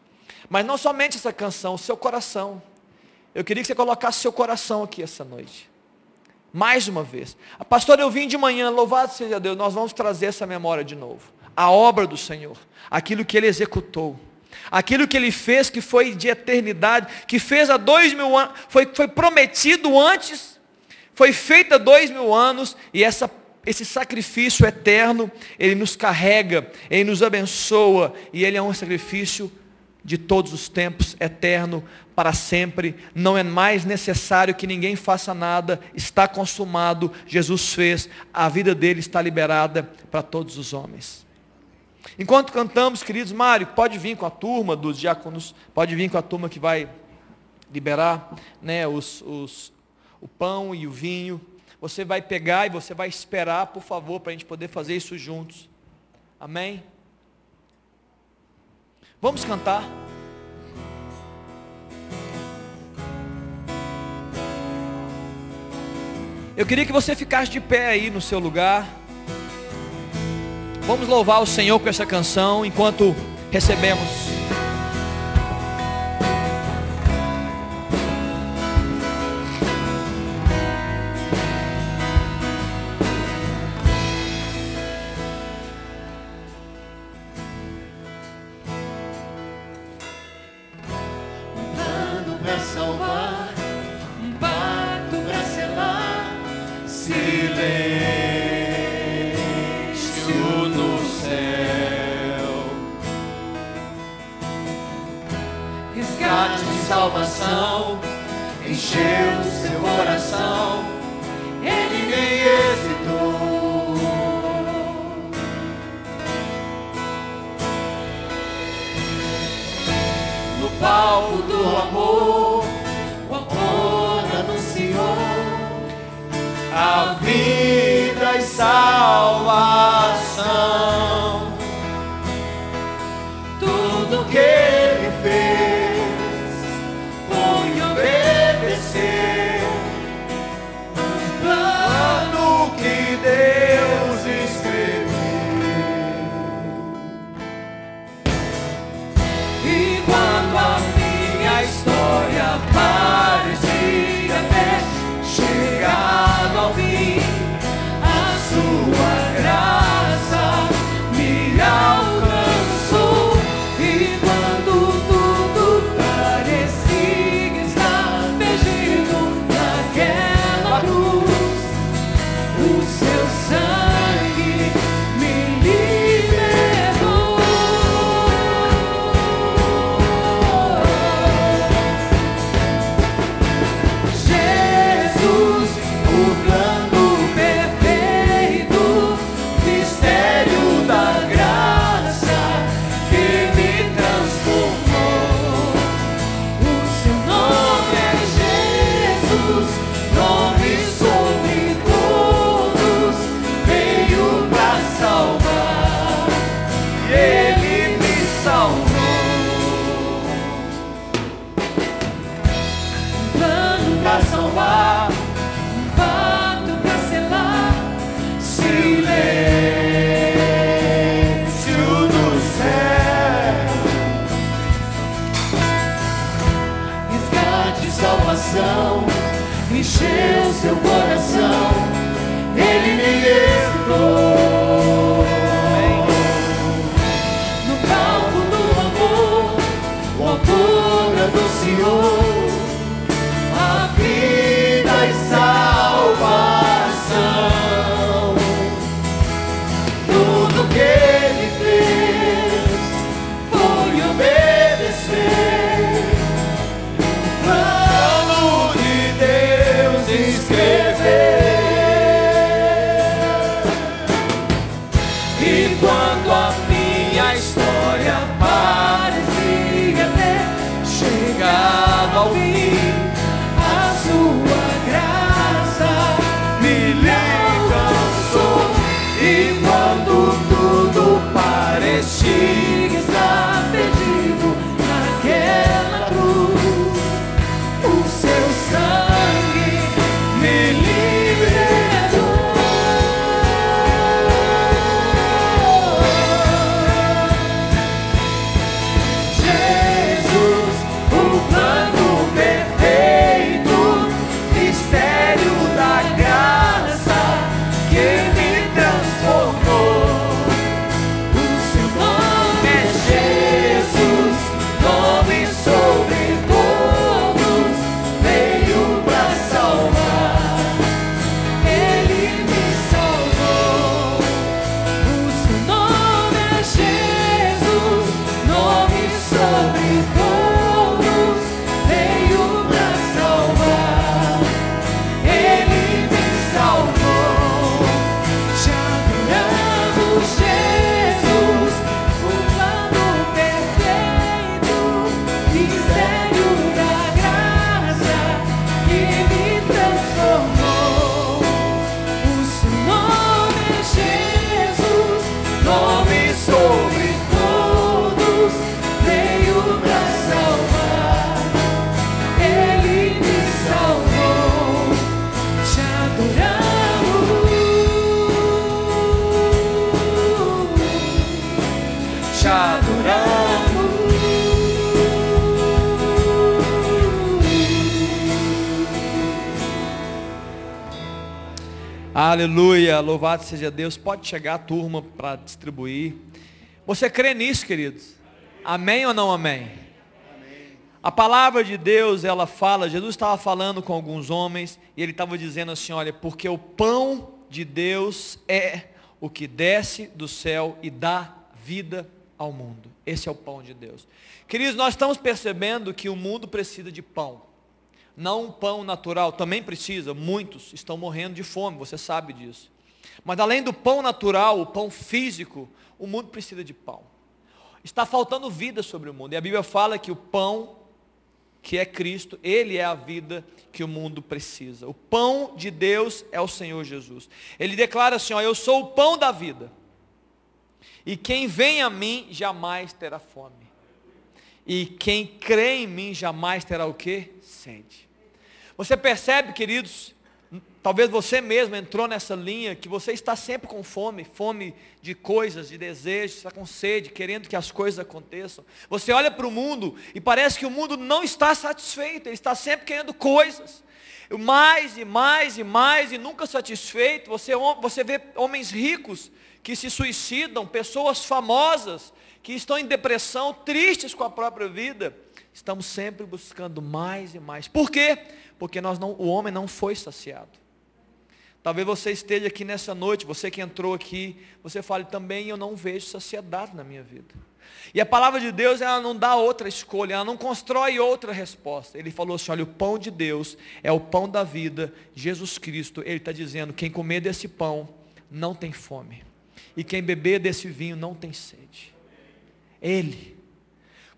Mas não somente essa canção, o seu coração. Eu queria que você colocasse seu coração aqui essa noite. Mais uma vez. A pastora, eu vim de manhã, louvado seja Deus, nós vamos trazer essa memória de novo. A obra do Senhor, aquilo que Ele executou. Aquilo que ele fez, que foi de eternidade, que fez há dois mil anos, foi, foi prometido antes, foi feito há dois mil anos, e essa, esse sacrifício eterno, ele nos carrega, ele nos abençoa, e ele é um sacrifício de todos os tempos, eterno, para sempre, não é mais necessário que ninguém faça nada, está consumado, Jesus fez, a vida dele está liberada para todos os homens. Enquanto cantamos, queridos, Mário, pode vir com a turma dos diáconos, pode vir com a turma que vai liberar né, os, os, o pão e o vinho. Você vai pegar e você vai esperar, por favor, para a gente poder fazer isso juntos. Amém? Vamos cantar. Eu queria que você ficasse de pé aí no seu lugar. Vamos louvar o Senhor com essa canção enquanto recebemos. Louvado seja Deus. Pode chegar a turma para distribuir. Você crê nisso, queridos? Amém ou não amém? A palavra de Deus, ela fala, Jesus estava falando com alguns homens e ele estava dizendo assim, olha, porque o pão de Deus é o que desce do céu e dá vida ao mundo. Esse é o pão de Deus. Queridos, nós estamos percebendo que o mundo precisa de pão. Não um pão natural, também precisa, muitos estão morrendo de fome, você sabe disso. Mas além do pão natural, o pão físico, o mundo precisa de pão. Está faltando vida sobre o mundo. E a Bíblia fala que o pão, que é Cristo, Ele é a vida que o mundo precisa. O pão de Deus é o Senhor Jesus. Ele declara assim, ó, eu sou o pão da vida. E quem vem a mim jamais terá fome. E quem crê em mim jamais terá o que? Sede. Você percebe, queridos, talvez você mesmo entrou nessa linha que você está sempre com fome, fome de coisas, de desejos, está com sede, querendo que as coisas aconteçam. Você olha para o mundo e parece que o mundo não está satisfeito, ele está sempre querendo coisas. Mais e mais e mais e nunca satisfeito. Você, você vê homens ricos que se suicidam, pessoas famosas que estão em depressão, tristes com a própria vida. Estamos sempre buscando mais e mais. Por quê? Porque nós não, o homem não foi saciado. Talvez você esteja aqui nessa noite, você que entrou aqui, você fale também, eu não vejo saciedade na minha vida. E a palavra de Deus, ela não dá outra escolha, ela não constrói outra resposta. Ele falou assim, olha, o pão de Deus é o pão da vida, Jesus Cristo. Ele está dizendo, quem comer desse pão não tem fome. E quem beber desse vinho não tem sede. Ele.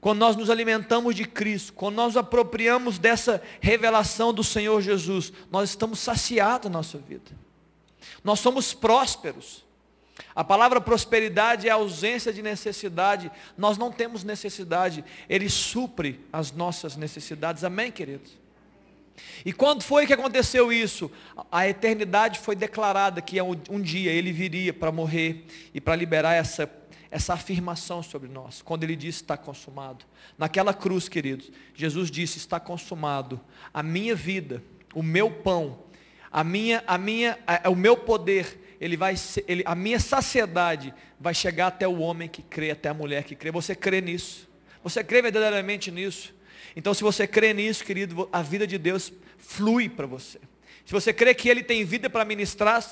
Quando nós nos alimentamos de Cristo, quando nós nos apropriamos dessa revelação do Senhor Jesus, nós estamos saciados na nossa vida. Nós somos prósperos. A palavra prosperidade é ausência de necessidade. Nós não temos necessidade. Ele supre as nossas necessidades. Amém, queridos? E quando foi que aconteceu isso? A eternidade foi declarada que um dia ele viria para morrer e para liberar essa, essa afirmação sobre nós. Quando ele disse está consumado. Naquela cruz, queridos, Jesus disse está consumado. A minha vida, o meu pão, a minha, a minha, a, o meu poder, ele vai ele, a minha saciedade vai chegar até o homem que crê, até a mulher que crê. Você crê nisso? Você crê verdadeiramente nisso? Então, se você crê nisso, querido, a vida de Deus flui para você. Se você crê que Ele tem vida para ministrar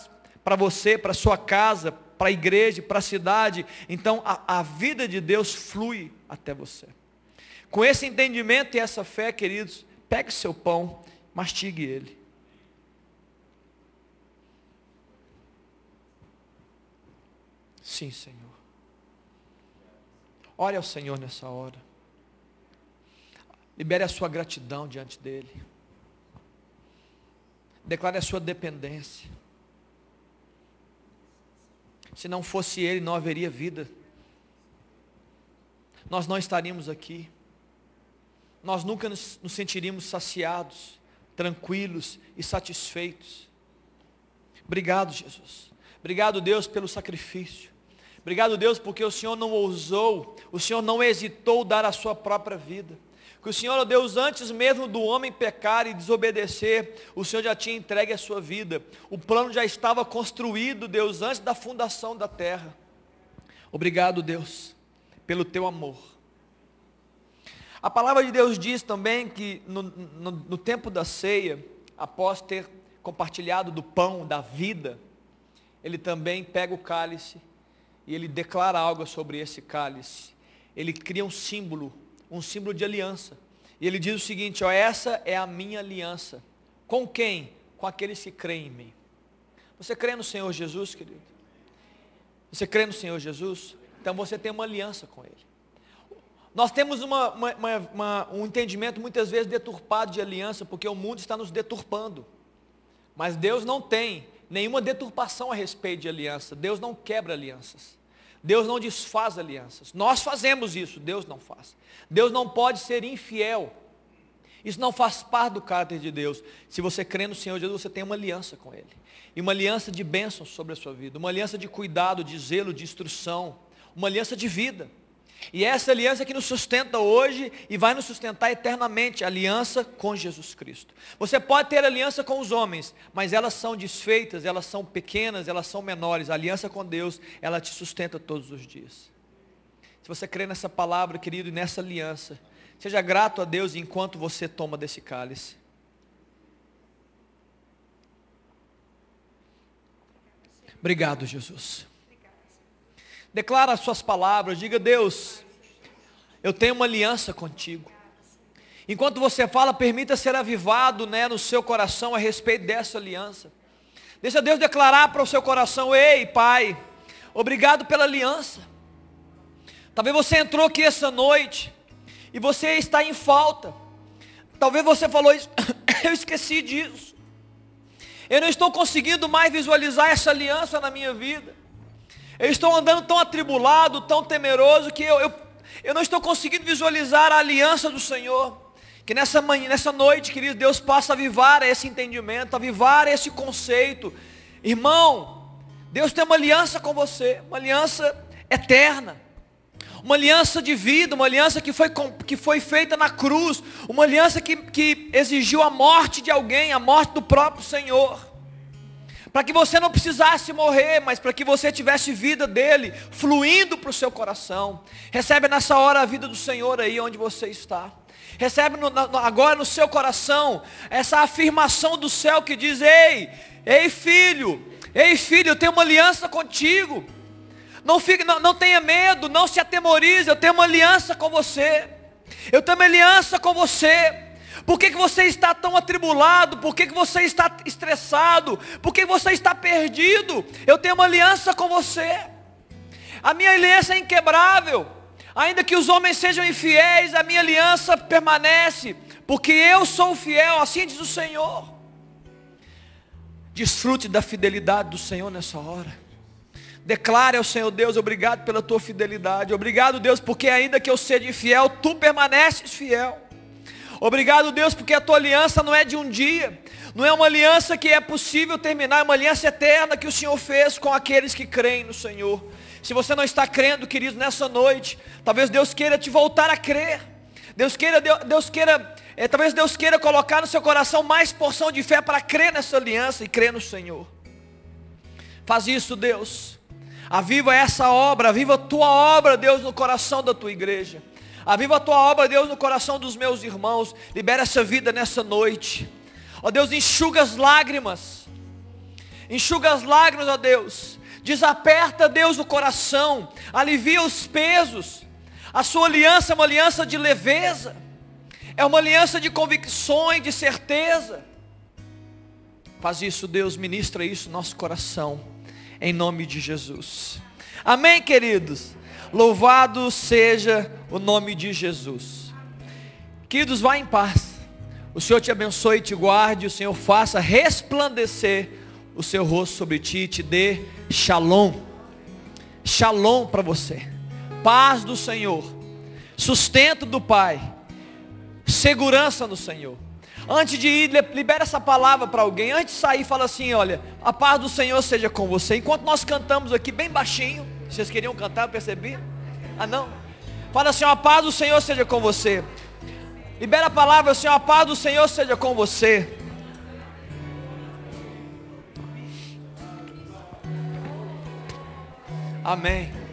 para você, para sua casa, para a igreja, para a cidade, então a, a vida de Deus flui até você. Com esse entendimento e essa fé, queridos, pegue seu pão, mastigue ele. Sim, Senhor. Ore ao Senhor nessa hora. Libere a sua gratidão diante dEle. Declare a sua dependência. Se não fosse Ele, não haveria vida. Nós não estaríamos aqui. Nós nunca nos, nos sentiríamos saciados, tranquilos e satisfeitos. Obrigado, Jesus. Obrigado, Deus, pelo sacrifício. Obrigado, Deus, porque o Senhor não ousou, o Senhor não hesitou dar a sua própria vida. Que o Senhor, Deus, antes mesmo do homem pecar e desobedecer, o Senhor já tinha entregue a sua vida. O plano já estava construído, Deus, antes da fundação da terra. Obrigado, Deus, pelo teu amor. A palavra de Deus diz também que no, no, no tempo da ceia, após ter compartilhado do pão da vida, ele também pega o cálice e ele declara algo sobre esse cálice. Ele cria um símbolo, um símbolo de aliança. E ele diz o seguinte: ó, essa é a minha aliança. Com quem? Com aqueles que creem em mim. Você crê no Senhor Jesus, querido? Você crê no Senhor Jesus? Então você tem uma aliança com Ele. Nós temos uma, uma, uma, um entendimento muitas vezes deturpado de aliança, porque o mundo está nos deturpando. Mas Deus não tem nenhuma deturpação a respeito de aliança. Deus não quebra alianças. Deus não desfaz alianças. Nós fazemos isso, Deus não faz. Deus não pode ser infiel. Isso não faz parte do caráter de Deus. Se você crê no Senhor Jesus, você tem uma aliança com Ele. E uma aliança de bênçãos sobre a sua vida. Uma aliança de cuidado, de zelo, de instrução. Uma aliança de vida. E essa aliança que nos sustenta hoje e vai nos sustentar eternamente, aliança com Jesus Cristo. Você pode ter aliança com os homens, mas elas são desfeitas, elas são pequenas, elas são menores. A aliança com Deus, ela te sustenta todos os dias. Se você crê nessa palavra, querido, e nessa aliança, seja grato a Deus enquanto você toma desse cálice. Obrigado, Jesus. Declara as suas palavras, diga Deus, eu tenho uma aliança contigo. Enquanto você fala, permita ser avivado né, no seu coração a respeito dessa aliança. Deixa Deus declarar para o seu coração, ei Pai, obrigado pela aliança. Talvez você entrou aqui essa noite e você está em falta. Talvez você falou isso, eu esqueci disso. Eu não estou conseguindo mais visualizar essa aliança na minha vida. Eu estou andando tão atribulado, tão temeroso, que eu, eu, eu não estou conseguindo visualizar a aliança do Senhor. Que nessa manhã, nessa noite, querido, Deus possa avivar esse entendimento, avivar esse conceito. Irmão, Deus tem uma aliança com você, uma aliança eterna. Uma aliança de vida, uma aliança que foi, que foi feita na cruz, uma aliança que, que exigiu a morte de alguém, a morte do próprio Senhor para que você não precisasse morrer, mas para que você tivesse vida dele fluindo para o seu coração. Recebe nessa hora a vida do Senhor aí onde você está. Recebe no, no, agora no seu coração essa afirmação do céu que diz: Ei, ei filho, ei filho, eu tenho uma aliança contigo. Não, fique, não, não tenha medo, não se atemorize, eu tenho uma aliança com você. Eu tenho uma aliança com você. Por que, que você está tão atribulado? Por que, que você está estressado? Por que você está perdido? Eu tenho uma aliança com você. A minha aliança é inquebrável. Ainda que os homens sejam infiéis, a minha aliança permanece. Porque eu sou fiel, assim diz o Senhor. Desfrute da fidelidade do Senhor nessa hora. Declare ao Senhor Deus, obrigado pela tua fidelidade. Obrigado, Deus, porque ainda que eu seja infiel, tu permaneces fiel. Obrigado, Deus, porque a tua aliança não é de um dia, não é uma aliança que é possível terminar, é uma aliança eterna que o Senhor fez com aqueles que creem no Senhor. Se você não está crendo, querido, nessa noite, talvez Deus queira te voltar a crer. Deus queira, Deus queira, é, talvez Deus queira colocar no seu coração mais porção de fé para crer nessa aliança e crer no Senhor. Faz isso, Deus. Aviva essa obra, aviva a tua obra, Deus, no coração da tua igreja. Aviva a tua obra, Deus, no coração dos meus irmãos. Libera essa vida nessa noite. Ó Deus, enxuga as lágrimas. Enxuga as lágrimas, ó Deus. Desaperta, Deus, o coração. Alivia os pesos. A sua aliança é uma aliança de leveza. É uma aliança de convicções, de certeza. Faz isso, Deus, ministra isso no nosso coração. Em nome de Jesus. Amém, queridos. Louvado seja o nome de Jesus. Queridos, vá em paz. O Senhor te abençoe e te guarde. O Senhor faça resplandecer o seu rosto sobre ti e te dê shalom. Shalom para você. Paz do Senhor. Sustento do Pai. Segurança no Senhor. Antes de ir, libera essa palavra para alguém. Antes de sair, fala assim: olha, a paz do Senhor seja com você. Enquanto nós cantamos aqui bem baixinho, vocês queriam cantar, eu percebi? Ah não? Fala assim, a paz do Senhor seja com você. Libera a palavra, assim, a paz do Senhor seja com você. Amém.